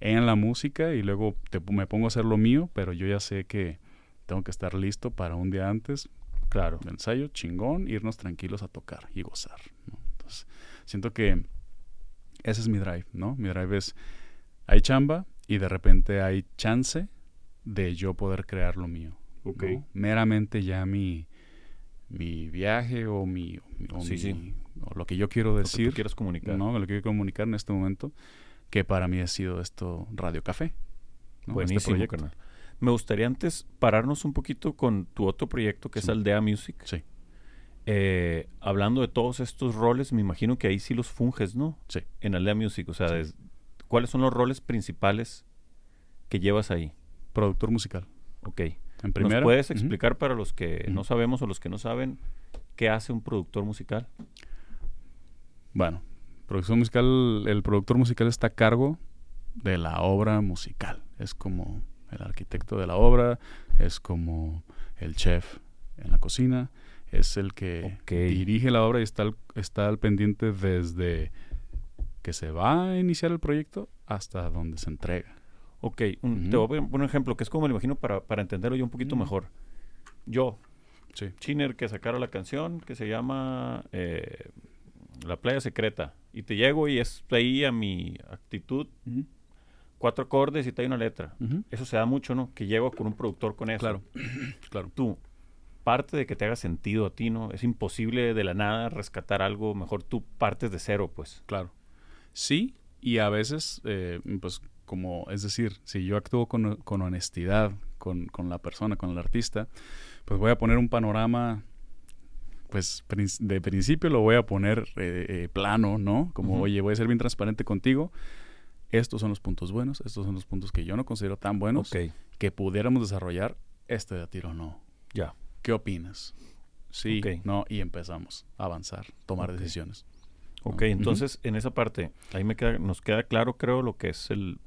Speaker 2: en la música y luego te, me pongo a hacer lo mío, pero yo ya sé que tengo que estar listo para un día antes,
Speaker 1: claro,
Speaker 2: el ensayo, chingón, irnos tranquilos a tocar y gozar, ¿no? Entonces, siento que ese es mi drive, ¿no? Mi drive es hay chamba y de repente hay chance de yo poder crear lo mío.
Speaker 1: Okay.
Speaker 2: ¿no? Meramente ya mi, mi viaje o mi, o,
Speaker 1: Sí,
Speaker 2: mi-
Speaker 1: sí.
Speaker 2: o lo que yo quiero
Speaker 1: Lo que
Speaker 2: decir,
Speaker 1: quieres comunicar.
Speaker 2: ¿no? lo que quiero comunicar en este momento, que para mí ha sido esto Radio Café. ¿no? Este
Speaker 1: Buenísimo,
Speaker 2: proyecto.
Speaker 1: Me gustaría antes pararnos un poquito con tu otro proyecto que es. Aldea Music.
Speaker 2: Sí,
Speaker 1: Eh, hablando de todos estos roles, me imagino que ahí sí los funges, ¿no?
Speaker 2: sí.
Speaker 1: En Aldea Music. O sea,
Speaker 2: Sí.
Speaker 1: des- ¿cuáles son los roles principales que llevas ahí?
Speaker 2: Productor musical.
Speaker 1: Ok.
Speaker 2: En primera.
Speaker 1: ¿Nos puedes explicar para los que no sabemos o los que no saben qué hace un productor musical?
Speaker 2: Bueno, producción musical, el productor musical está a cargo de la obra musical. Es como el arquitecto de la obra, es como el chef en la cocina, es el que dirige la obra y está al, está al pendiente desde que se va a iniciar el proyecto hasta donde se entrega.
Speaker 1: Ok, un- te voy a poner un ejemplo que es como me lo imagino para, para entenderlo yo un poquito
Speaker 2: Ujú.
Speaker 1: mejor. Yo,
Speaker 2: Sí.
Speaker 1: Chiner, que sacara la canción que se llama eh, La Playa Secreta, y te llego y es ahí a mi actitud, cuatro acordes y te hay una letra. Eso se da mucho, ¿no? Que llego con un productor con eso.
Speaker 2: Claro, [clears throat] claro.
Speaker 1: Tú, parte de que te haga sentido a ti, ¿no? Es imposible de la nada rescatar algo, mejor tú partes de cero, pues.
Speaker 2: Claro. Sí, y a veces, eh, pues, como, es decir, si yo actúo con, con honestidad con, con la persona, con el artista, pues voy a poner un panorama, pues, de principio lo voy a poner eh, eh, plano, ¿no? Como, oye, voy a ser bien transparente contigo. Estos son los puntos buenos, estos son los puntos que yo no considero tan buenos, que pudiéramos desarrollar. Este de a tiro no.
Speaker 1: ya.
Speaker 2: ¿Qué opinas? Sí, no, y empezamos a avanzar, tomar decisiones.
Speaker 1: Ok, entonces en esa parte, ahí me queda, nos queda claro, creo, lo que es el,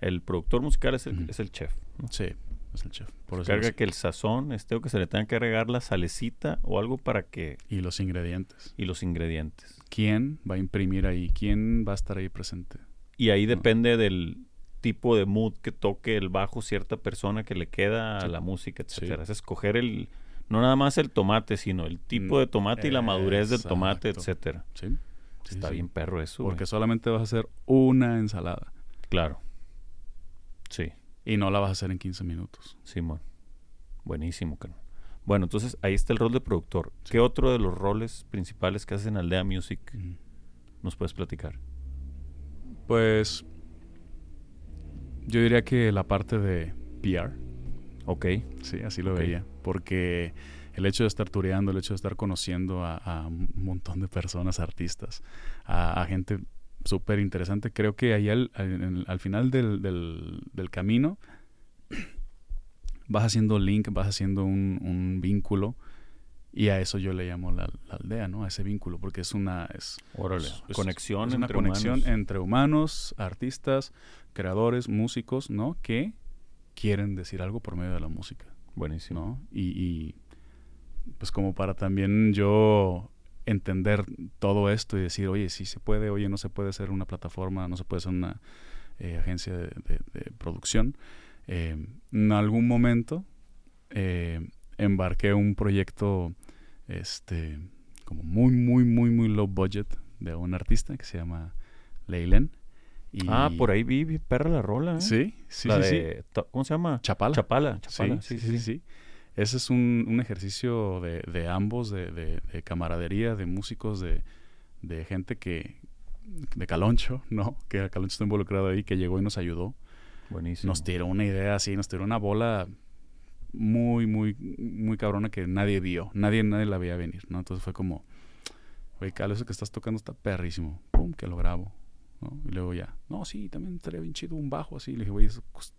Speaker 1: el productor musical es el, es el chef. ¿no?
Speaker 2: Sí, es el chef. Por eso
Speaker 1: Carga
Speaker 2: es-
Speaker 1: que el sazón esté o que se le tenga que agregar la salecita o algo para que...
Speaker 2: Y los ingredientes.
Speaker 1: y los ingredientes.
Speaker 2: ¿Quién va a imprimir ahí? ¿Quién va a estar ahí presente?
Speaker 1: Y ahí depende del tipo de mood que toque el bajo cierta persona que le queda a la música,
Speaker 2: Sí.
Speaker 1: etcétera. Es escoger el... No nada más el tomate, sino el tipo
Speaker 2: Mm,
Speaker 1: de tomate y la madurez del tomate, etcétera.
Speaker 2: Sí. Sí,
Speaker 1: Está
Speaker 2: sí.
Speaker 1: bien perro eso.
Speaker 2: Porque
Speaker 1: güey.
Speaker 2: solamente vas a hacer una ensalada.
Speaker 1: Claro. Sí.
Speaker 2: Y no la vas a hacer en 15 minutos.
Speaker 1: Simón. Buenísimo, carnal. Bueno, entonces ahí está el rol de productor. ¿Qué otro de los roles principales que haces en Aldea Music nos puedes platicar?
Speaker 2: Pues yo diría que la parte de PR,
Speaker 1: Ok.
Speaker 2: sí, así lo veía. Porque el hecho de estar tureando, el hecho de estar conociendo a, a un montón de personas, artistas, a, a gente súper interesante, creo que ahí al, al- al final del, del- del camino [clears throat] vas haciendo link, vas haciendo un, un vínculo. Y a eso yo le llamo la, la aldea, ¿no? A ese vínculo, porque es una... Es,
Speaker 1: Órale.
Speaker 2: es- es-
Speaker 1: conexión
Speaker 2: es una
Speaker 1: entre
Speaker 2: conexión
Speaker 1: humanos.
Speaker 2: entre humanos, artistas, creadores, músicos, ¿no? Que quieren decir algo por medio de la música,
Speaker 1: Buenísimo.
Speaker 2: ¿no? Y, y, pues como para también yo entender todo esto y decir, oye, sí se puede, oye, no se puede ser una plataforma, no se puede ser una eh, agencia de, de- de producción. Eh, en algún momento eh, embarqué un proyecto este como muy, muy, muy, muy low budget de un artista que se llama Leylen. Y-
Speaker 1: Ah, por ahí vi, vi perra la rola. ¿eh?
Speaker 2: Sí, sí,
Speaker 1: La
Speaker 2: sí, sí.
Speaker 1: de- ¿Cómo se llama?
Speaker 2: Chapala.
Speaker 1: Chapala.
Speaker 2: Sí,
Speaker 1: Chapala.
Speaker 2: sí, sí, sí. Ese es un, un ejercicio de, de ambos, de, de- de camaradería, de músicos, de, de gente que, de Caloncho, [laughs] ¿no? Que Caloncho está involucrado ahí, que llegó y nos ayudó.
Speaker 1: Buenísimo.
Speaker 2: Nos tiró una idea así, nos tiró una bola muy, muy, muy cabrona que nadie vio, nadie, nadie la veía venir, ¿no? Entonces fue como, güey, Calo, eso que estás tocando está perrísimo, pum, que lo grabo, ¿no? Y luego ya, no, sí, también estaría bien chido un bajo así, le dije, güey, eso cos-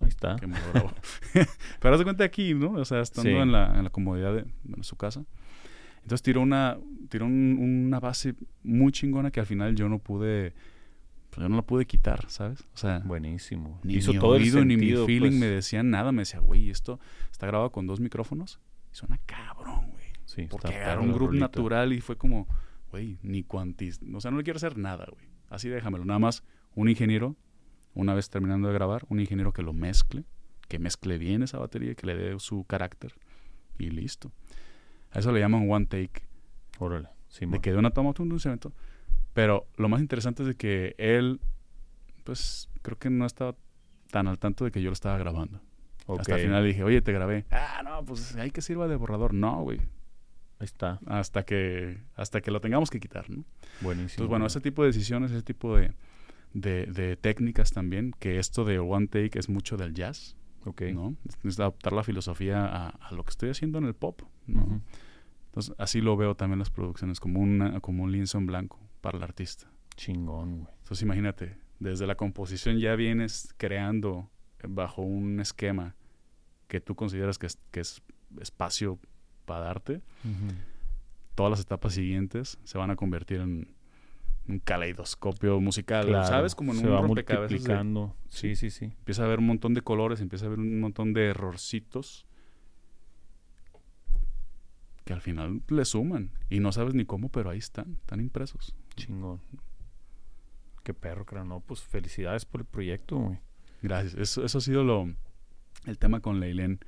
Speaker 1: Ahí está.
Speaker 2: que me lo grabo. [laughs] Pero haz de cuenta aquí, ¿no? O sea, estando
Speaker 1: Sí.
Speaker 2: en, la, en la comodidad de bueno, su casa. Entonces tiró una, tiró un- una base muy chingona que al final yo no pude, pues yo no la pude quitar, ¿sabes? O sea,
Speaker 1: Buenísimo.
Speaker 2: ni
Speaker 1: Hizo
Speaker 2: mi
Speaker 1: todo
Speaker 2: oído
Speaker 1: el
Speaker 2: ni
Speaker 1: sentido,
Speaker 2: mi feeling
Speaker 1: pues.
Speaker 2: me decían nada. Me decía, güey, esto está grabado con dos micrófonos y suena cabrón, güey.
Speaker 1: Sí,
Speaker 2: Porque agarró un grupo natural y fue como, güey, ni cuantis. O sea, no le quiero hacer nada, güey. Así déjamelo. Nada más un ingeniero, una vez terminando de grabar, un ingeniero que lo mezcle, que mezcle bien esa batería, que le dé su carácter y listo. A eso le llaman one take,
Speaker 1: Órale. Sí,
Speaker 2: de que de una toma tum, se aventó. Pero lo más interesante es de que él, pues creo que no estaba tan al tanto de que yo lo estaba grabando. Hasta el final dije, oye, te grabé. Ah, no, pues hay que sirva de borrador. No, güey.
Speaker 1: Ahí está.
Speaker 2: hasta que, hasta que lo tengamos que quitar, ¿no?
Speaker 1: Buenísimo.
Speaker 2: Entonces, bueno, ese tipo de decisiones, ese tipo de, de, de técnicas también, que esto de one take es mucho del jazz,
Speaker 1: Ok.
Speaker 2: ¿no? Es adaptar la filosofía a, a lo que estoy haciendo en el pop, ¿no? Entonces, así lo veo también las producciones, como, una, como un lienzo en blanco para el artista.
Speaker 1: Chingón, güey.
Speaker 2: Entonces, imagínate, desde la composición ya vienes creando bajo un esquema que tú consideras que es, que es espacio para darte, todas las etapas siguientes se van a convertir en un caleidoscopio musical,
Speaker 1: Claro,
Speaker 2: ¿sabes? Como en
Speaker 1: se
Speaker 2: un
Speaker 1: va
Speaker 2: rompecabezas. de-.
Speaker 1: Sí, sí, sí.
Speaker 2: empieza a haber un montón de colores, empieza a haber un montón de errorcitos que al final le suman y no sabes ni cómo, pero ahí están, están impresos.
Speaker 1: Chingón. Qué perro, creo. No, pues felicidades por el proyecto, güey.
Speaker 2: Gracias. Eso, eso ha sido lo, el tema con Leilén.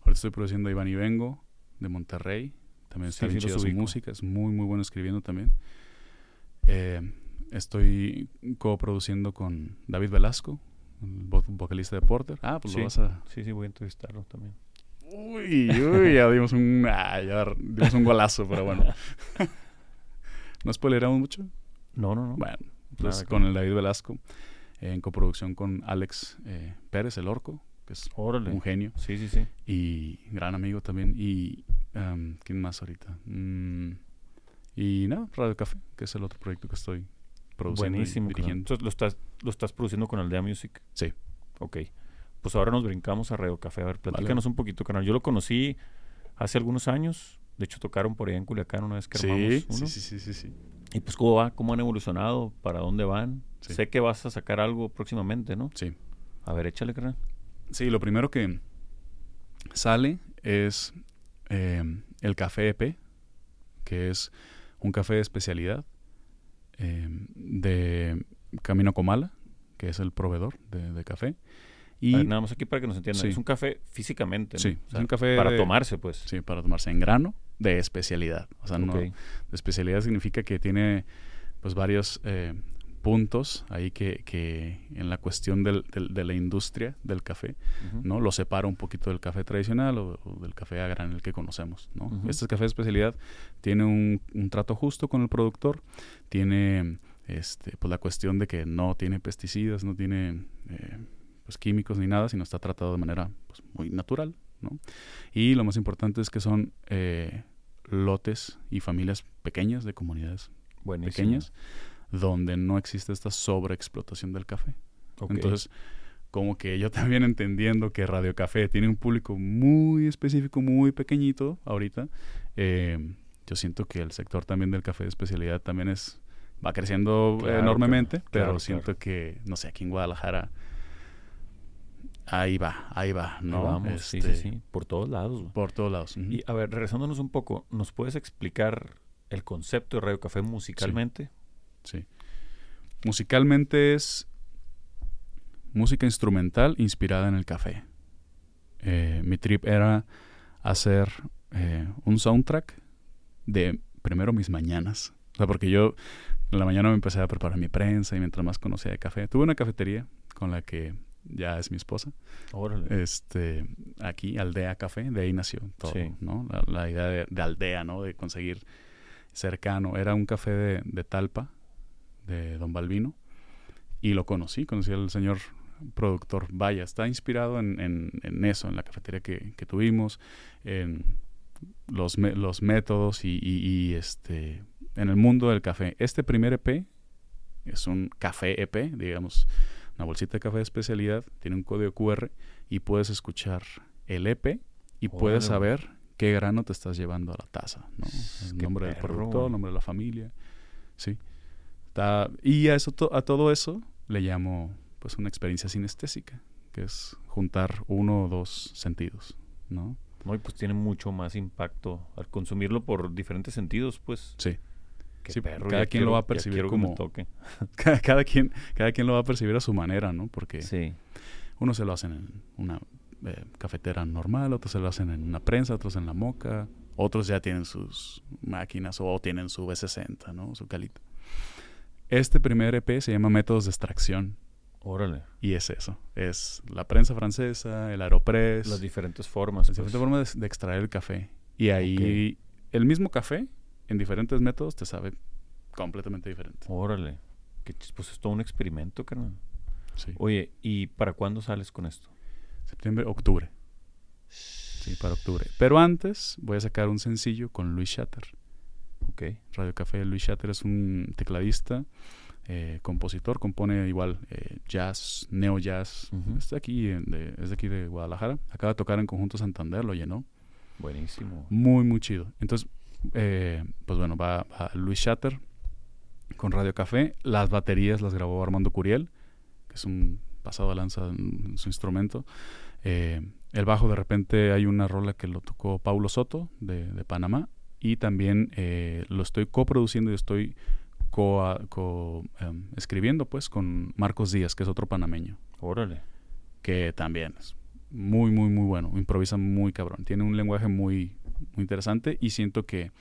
Speaker 2: Ahorita estoy produciendo Iván y Vengo de Monterrey. También está
Speaker 1: Sí,
Speaker 2: bien su música. Es muy, muy bueno escribiendo también. Eh, estoy coproduciendo con David Velasco, el vo- vocalista de Porter. Ah, pues
Speaker 1: Sí.
Speaker 2: lo vas a...
Speaker 1: Sí, sí, voy a entrevistarlo también.
Speaker 2: Uy, uy, ya dimos un, ah, ya dimos un golazo, pero bueno. [laughs] ¿No spoileramos mucho?
Speaker 1: No, no, no.
Speaker 2: Bueno, entonces
Speaker 1: Nada,
Speaker 2: con el David Velasco, eh, en coproducción con Alex eh, Pérez, el orco, que es
Speaker 1: Órale.
Speaker 2: un genio
Speaker 1: Sí, sí, sí.
Speaker 2: y gran amigo también. Y, um, ¿quién más ahorita? Mm, y nada, Radio Café, que es el otro proyecto que estoy produciendo
Speaker 1: Buenísimo.
Speaker 2: y dirigiendo.
Speaker 1: Entonces, ¿lo estás, ¿lo estás produciendo con Aldea Music?
Speaker 2: Sí.
Speaker 1: Ok. Pues ahora nos brincamos a Radio Café. A ver, platícanos un poquito, canal. Yo lo conocí hace algunos años. De hecho, tocaron por allá en Culiacán una vez que armamos
Speaker 2: Sí,
Speaker 1: uno.
Speaker 2: sí, sí, sí.
Speaker 1: Y pues, ¿cómo va? ¿Cómo han evolucionado? ¿Para dónde van?
Speaker 2: Sí.
Speaker 1: Sé que vas a sacar algo próximamente, ¿no?
Speaker 2: Sí.
Speaker 1: A ver, échale, carnal.
Speaker 2: Sí, lo primero que sale es eh, el café EP, que es un café de especialidad eh, de Camino Comala, que es el proveedor de, de café. Y
Speaker 1: ver, nada más aquí para que nos entiendan.
Speaker 2: Sí.
Speaker 1: Es un café físicamente, ¿no?
Speaker 2: sí,
Speaker 1: O
Speaker 2: es un café
Speaker 1: para
Speaker 2: de-
Speaker 1: tomarse, pues.
Speaker 2: Sí, para tomarse en grano de especialidad. O sea, no, de especialidad significa que tiene pues varios eh, puntos ahí que, que en la cuestión del- del- de la industria del café. ¿no? Lo separa un poquito del café tradicional o, o del café a granel que conocemos, ¿no? Este café de especialidad tiene un, un trato justo con el productor, tiene este, pues la cuestión de que no tiene pesticidas, no tiene eh, pues químicos ni nada, sino está tratado de manera pues, muy natural, ¿no? Y lo más importante es que son eh, lotes y familias pequeñas de comunidades
Speaker 1: Buenísimo.
Speaker 2: pequeñas donde no existe esta sobreexplotación del café. Entonces, como que yo [laughs] también entendiendo que Radio Café tiene un público muy específico, muy pequeñito ahorita, eh, yo siento que el sector también del café de especialidad también es va creciendo
Speaker 1: Claro,
Speaker 2: enormemente,
Speaker 1: claro,
Speaker 2: pero
Speaker 1: claro,
Speaker 2: siento que, no sé, aquí en Guadalajara, ahí va, ahí va,
Speaker 1: Ahí
Speaker 2: ¿no?
Speaker 1: vamos, sí,
Speaker 2: Este,
Speaker 1: sí, sí. Por todos lados.
Speaker 2: Por todos lados.
Speaker 1: Y a ver, regresándonos un poco, ¿nos puedes explicar el concepto de Radio Café musicalmente?
Speaker 2: Sí. Musicalmente es música instrumental inspirada en el café. Eh, mi trip era hacer eh, un soundtrack de primero mis mañanas. O sea, porque yo en la mañana me empecé a preparar mi prensa y mientras más conocía de café. Tuve una cafetería con la que ya es mi esposa.
Speaker 1: Órale.
Speaker 2: Este, aquí, Aldea Café, de ahí nació todo,
Speaker 1: Sí.
Speaker 2: ¿no? La, la idea de, de aldea, ¿no? De conseguir cercano. Era un café de, de Talpa, de Don Balbino, y lo conocí, conocí al señor productor. Vaya, está inspirado en, en- en eso, en la cafetería que, que tuvimos, en los, me- los métodos y, y- y, este, en el mundo del café. Este primer EP es un café EP, digamos, una bolsita de café de especialidad, tiene un código QR y puedes escuchar el EP y puedes saber qué grano te estás llevando a la taza, ¿no? El nombre del productor, el nombre de la familia, sí. Está- y a, eso, to- a todo eso le llamo pues una experiencia sinestésica, que es juntar uno o dos sentidos, ¿no?
Speaker 1: No, y pues tiene mucho más impacto al consumirlo por diferentes sentidos, pues.
Speaker 2: Sí.
Speaker 1: Qué
Speaker 2: Sí,
Speaker 1: perro,
Speaker 2: cada quien lo va a percibir como-
Speaker 1: toque. [laughs]
Speaker 2: Cada, cada quien, cada quien lo va a percibir a su manera, ¿no? Porque
Speaker 1: Sí.
Speaker 2: Unos se lo hacen en una eh, cafetera normal, otros se lo hacen en una prensa, otros en la moca, otros ya tienen sus máquinas o tienen su B60, ¿no? Su calita. Este primer EP se llama Métodos de Extracción
Speaker 1: Órale.
Speaker 2: y es eso. Es la prensa francesa, el aeropress,
Speaker 1: Las diferentes formas.
Speaker 2: las
Speaker 1: pues.
Speaker 2: diferentes formas de, de extraer el café. Y ahí el mismo café en diferentes métodos te sabe completamente diferente.
Speaker 1: Órale. Que pues es todo un experimento, carnal.
Speaker 2: Sí.
Speaker 1: Oye, ¿y para cuándo sales con esto?
Speaker 2: Septiembre, octubre. Sí, para octubre. Pero antes voy a sacar un sencillo con Luis Shatter.
Speaker 1: Ok.
Speaker 2: Radio Café. Luis Shatter es un tecladista, eh, compositor, compone igual eh, jazz, neo jazz.
Speaker 1: Ujú.
Speaker 2: Es de aquí, eh, de, es de aquí de Guadalajara. Acaba de tocar en Conjunto Santander, lo llenó.
Speaker 1: Buenísimo.
Speaker 2: Muy, muy chido. Entonces, eh, pues bueno, va, va Luis Shatter con Radio Café. Las baterías las grabó Armando Curiel, que es un pasado de lanza en, su instrumento. Eh, el bajo, de repente, hay una rola que lo tocó Paulo Soto, de, de Panamá. Y también eh, lo estoy coproduciendo y estoy co, co- em, escribiendo, pues, con Marcos Díaz, que es otro panameño
Speaker 1: Órale.
Speaker 2: que también es muy, muy, muy bueno. Improvisa muy cabrón. Tiene un lenguaje muy, muy interesante y siento que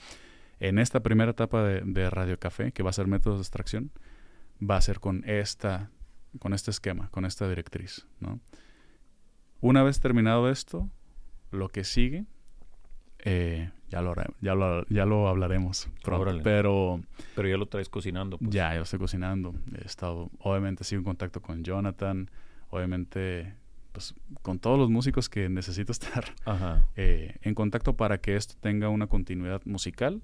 Speaker 2: en esta primera etapa de, de Radio Café, que va a ser métodos de extracción, va a ser con esta, con este esquema, con esta directriz, ¿no? Una vez terminado esto, lo que sigue, eh, ya, lo, ya, lo, ya lo hablaremos pronto. Pero
Speaker 1: Pero ya lo traes cocinando. Pues.
Speaker 2: ya, yo estoy cocinando. He estado, obviamente, sigo en contacto con Jonathan. Obviamente, pues, con todos los músicos que necesito [laughs] estar eh, en contacto para que esto tenga una continuidad musical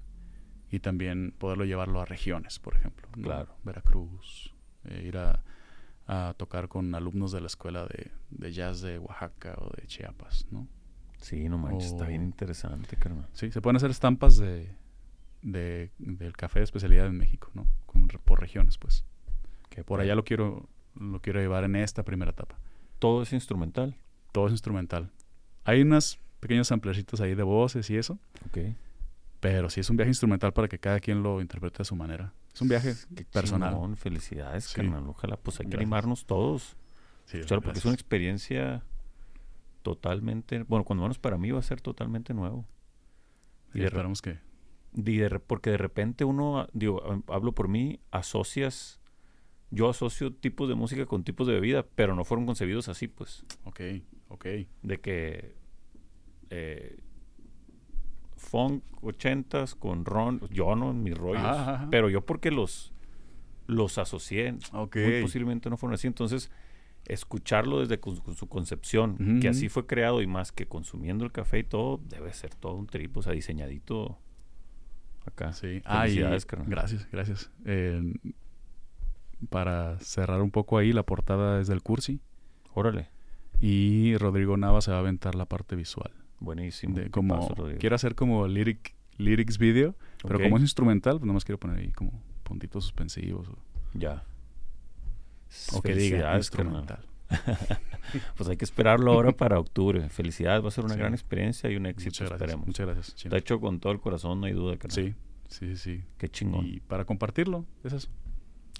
Speaker 2: y también poderlo llevarlo a regiones, por ejemplo. ¿no?
Speaker 1: Claro.
Speaker 2: Veracruz, eh, ir a, a tocar con alumnos de la escuela de, de jazz de Oaxaca o de Chiapas, ¿no?
Speaker 1: Sí, no manches, está bien interesante, carnal.
Speaker 2: Sí, se pueden hacer estampas de, de- del café de especialidad en México, ¿no? Con- por regiones, pues.
Speaker 1: Que
Speaker 2: Por allá lo quiero, lo quiero llevar en esta primera etapa.
Speaker 1: Todo es instrumental.
Speaker 2: Todo es instrumental. Hay unas pequeños samplercitos ahí de voces y eso,
Speaker 1: Ok.
Speaker 2: pero sí es un viaje instrumental para que cada quien lo interprete a su manera. Es un viaje
Speaker 1: Qué
Speaker 2: personal.
Speaker 1: chingón, felicidades,
Speaker 2: Sí.
Speaker 1: carnal. Ojalá, pues hay que
Speaker 2: Gracias.
Speaker 1: animarnos todos.
Speaker 2: Sí,
Speaker 1: porque es una experiencia totalmente, bueno, cuando menos para mí va a ser totalmente nuevo. Y de
Speaker 2: esperamos que...
Speaker 1: Y de porque de repente uno, digo, hablo por mí, asocias, yo asocio tipos de música con tipos de bebida, pero no fueron concebidos así, pues,
Speaker 2: Ok, ok.
Speaker 1: de que eh, funk ochentas con ron, yo no en mis rollos,
Speaker 2: Ajá, ajá.
Speaker 1: pero yo porque los los asocié, muy posiblemente no fueron así, entonces escucharlo desde con, con su concepción, que así fue creado y más que consumiendo el café y todo, debe ser todo un trip, o sea, diseñadito acá.
Speaker 2: Sí. Ah, y- gracias, gracias. Eh, para cerrar un poco ahí, la portada es del Cursi
Speaker 1: Órale,
Speaker 2: y Rodrigo Nava se va a aventar la parte visual.
Speaker 1: buenísimo.
Speaker 2: de
Speaker 1: ¿Qué
Speaker 2: como quiero hacer como lyric lyrics video pero como es instrumental pues nomás quiero poner ahí como puntitos suspensivos o,
Speaker 1: ya.
Speaker 2: o que diga instrumental [laughs]
Speaker 1: Pues hay que esperarlo ahora para octubre. Felicidades, va a ser una
Speaker 2: Sí.
Speaker 1: gran experiencia y un éxito,
Speaker 2: muchas gracias
Speaker 1: esperemos.
Speaker 2: muchas gracias Chino.
Speaker 1: Está hecho con todo el corazón, no hay duda, carnal.
Speaker 2: sí sí sí
Speaker 1: Qué chingón.
Speaker 2: y para compartirlo es eso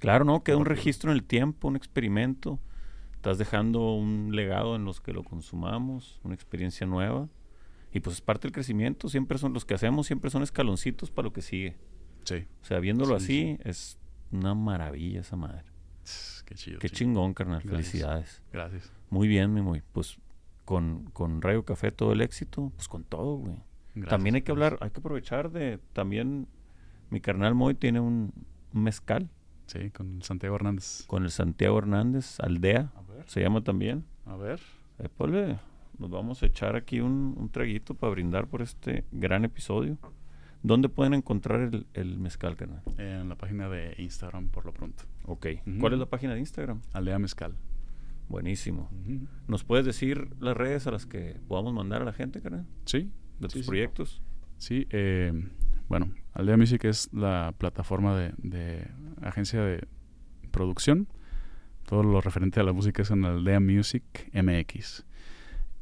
Speaker 1: Claro, ¿no? Queda un registro en el tiempo, un experimento. Estás dejando un legado en los que lo consumamos, una experiencia nueva. Y pues es parte del crecimiento. Siempre son los que hacemos, siempre son escaloncitos para lo que sigue.
Speaker 2: sí
Speaker 1: O sea, viéndolo
Speaker 2: Sí,
Speaker 1: así, es una maravilla esa madre.
Speaker 2: qué chido
Speaker 1: Qué chingón, carnal.
Speaker 2: Gracias.
Speaker 1: Felicidades.
Speaker 2: gracias
Speaker 1: Muy bien, mi muy. Pues con, con Rayo Café todo el éxito, pues con todo, güey.
Speaker 2: Gracias,
Speaker 1: también hay que
Speaker 2: gracias.
Speaker 1: hablar, hay que aprovechar de también mi carnal Moy tiene un, un mezcal
Speaker 2: sí con Santiago Hernández
Speaker 1: con el Santiago Hernández, Aldea,
Speaker 2: a ver
Speaker 1: se llama también.
Speaker 2: a ver
Speaker 1: Épale, nos vamos a echar aquí un, un traguito para brindar por este gran episodio. ¿Dónde pueden encontrar el, el mezcal, carnal?
Speaker 2: en la página de Instagram por lo pronto
Speaker 1: Ok. ¿Cuál es la página de Instagram?
Speaker 2: Aldea Mezcal
Speaker 1: Buenísimo. ¿Nos puedes decir las redes a las que podamos mandar a la gente, carnal?
Speaker 2: sí
Speaker 1: De
Speaker 2: Sí,
Speaker 1: tus
Speaker 2: sí.
Speaker 1: proyectos.
Speaker 2: Sí, eh, bueno, Aldea Music es la plataforma de, de agencia de producción. Todo lo referente a la música es en Aldea Music MX.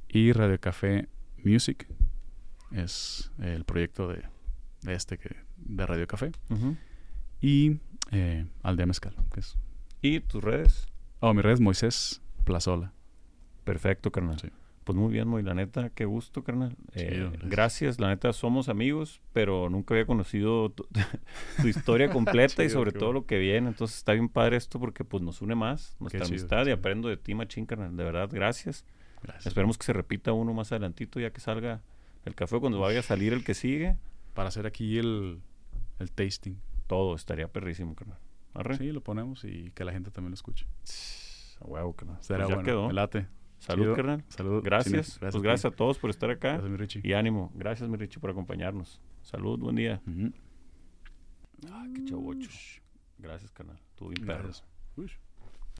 Speaker 2: Y Radio Café Music es el proyecto de, de este que de Radio Café. Y eh, Aldea Mezcal, que es...
Speaker 1: ¿Y tus redes?
Speaker 2: Oh, mi red es Moisés Plazola.
Speaker 1: Perfecto, carnal.
Speaker 2: Sí.
Speaker 1: Pues muy bien, muy la neta, qué gusto, carnal. Eh,
Speaker 2: gracias.
Speaker 1: la neta, somos amigos, pero nunca había conocido tu, [laughs] tu historia [laughs] completa y sobre todo lo que viene. Entonces está bien padre esto porque pues nos une más nuestra
Speaker 2: chido,
Speaker 1: amistad y aprendo de ti, machín, carnal. De verdad, gracias.
Speaker 2: Gracias.
Speaker 1: Esperemos que se repita uno más adelantito ya que salga el café cuando vaya a salir el que sigue.
Speaker 2: para hacer aquí el, el tasting.
Speaker 1: Todo estaría perrísimo, carnal. Arre.
Speaker 2: Sí, lo ponemos y que la gente también lo escuche.
Speaker 1: A huevo, carnal.
Speaker 2: Será
Speaker 1: Pues ya
Speaker 2: bueno.
Speaker 1: quedó.
Speaker 2: Me late.
Speaker 1: Salud,
Speaker 2: Chido.
Speaker 1: carnal.
Speaker 2: Salud.
Speaker 1: Gracias.
Speaker 2: Cine.
Speaker 1: pues gracias a todos por estar acá.
Speaker 2: Gracias, mi Richie.
Speaker 1: Y ánimo. Gracias, mi Richie, por acompañarnos. Salud, buen día.
Speaker 2: Ujú.
Speaker 1: Ah, qué chavocho. Gracias, carnal. Estuvo bien perro.
Speaker 2: Gracias. Uy.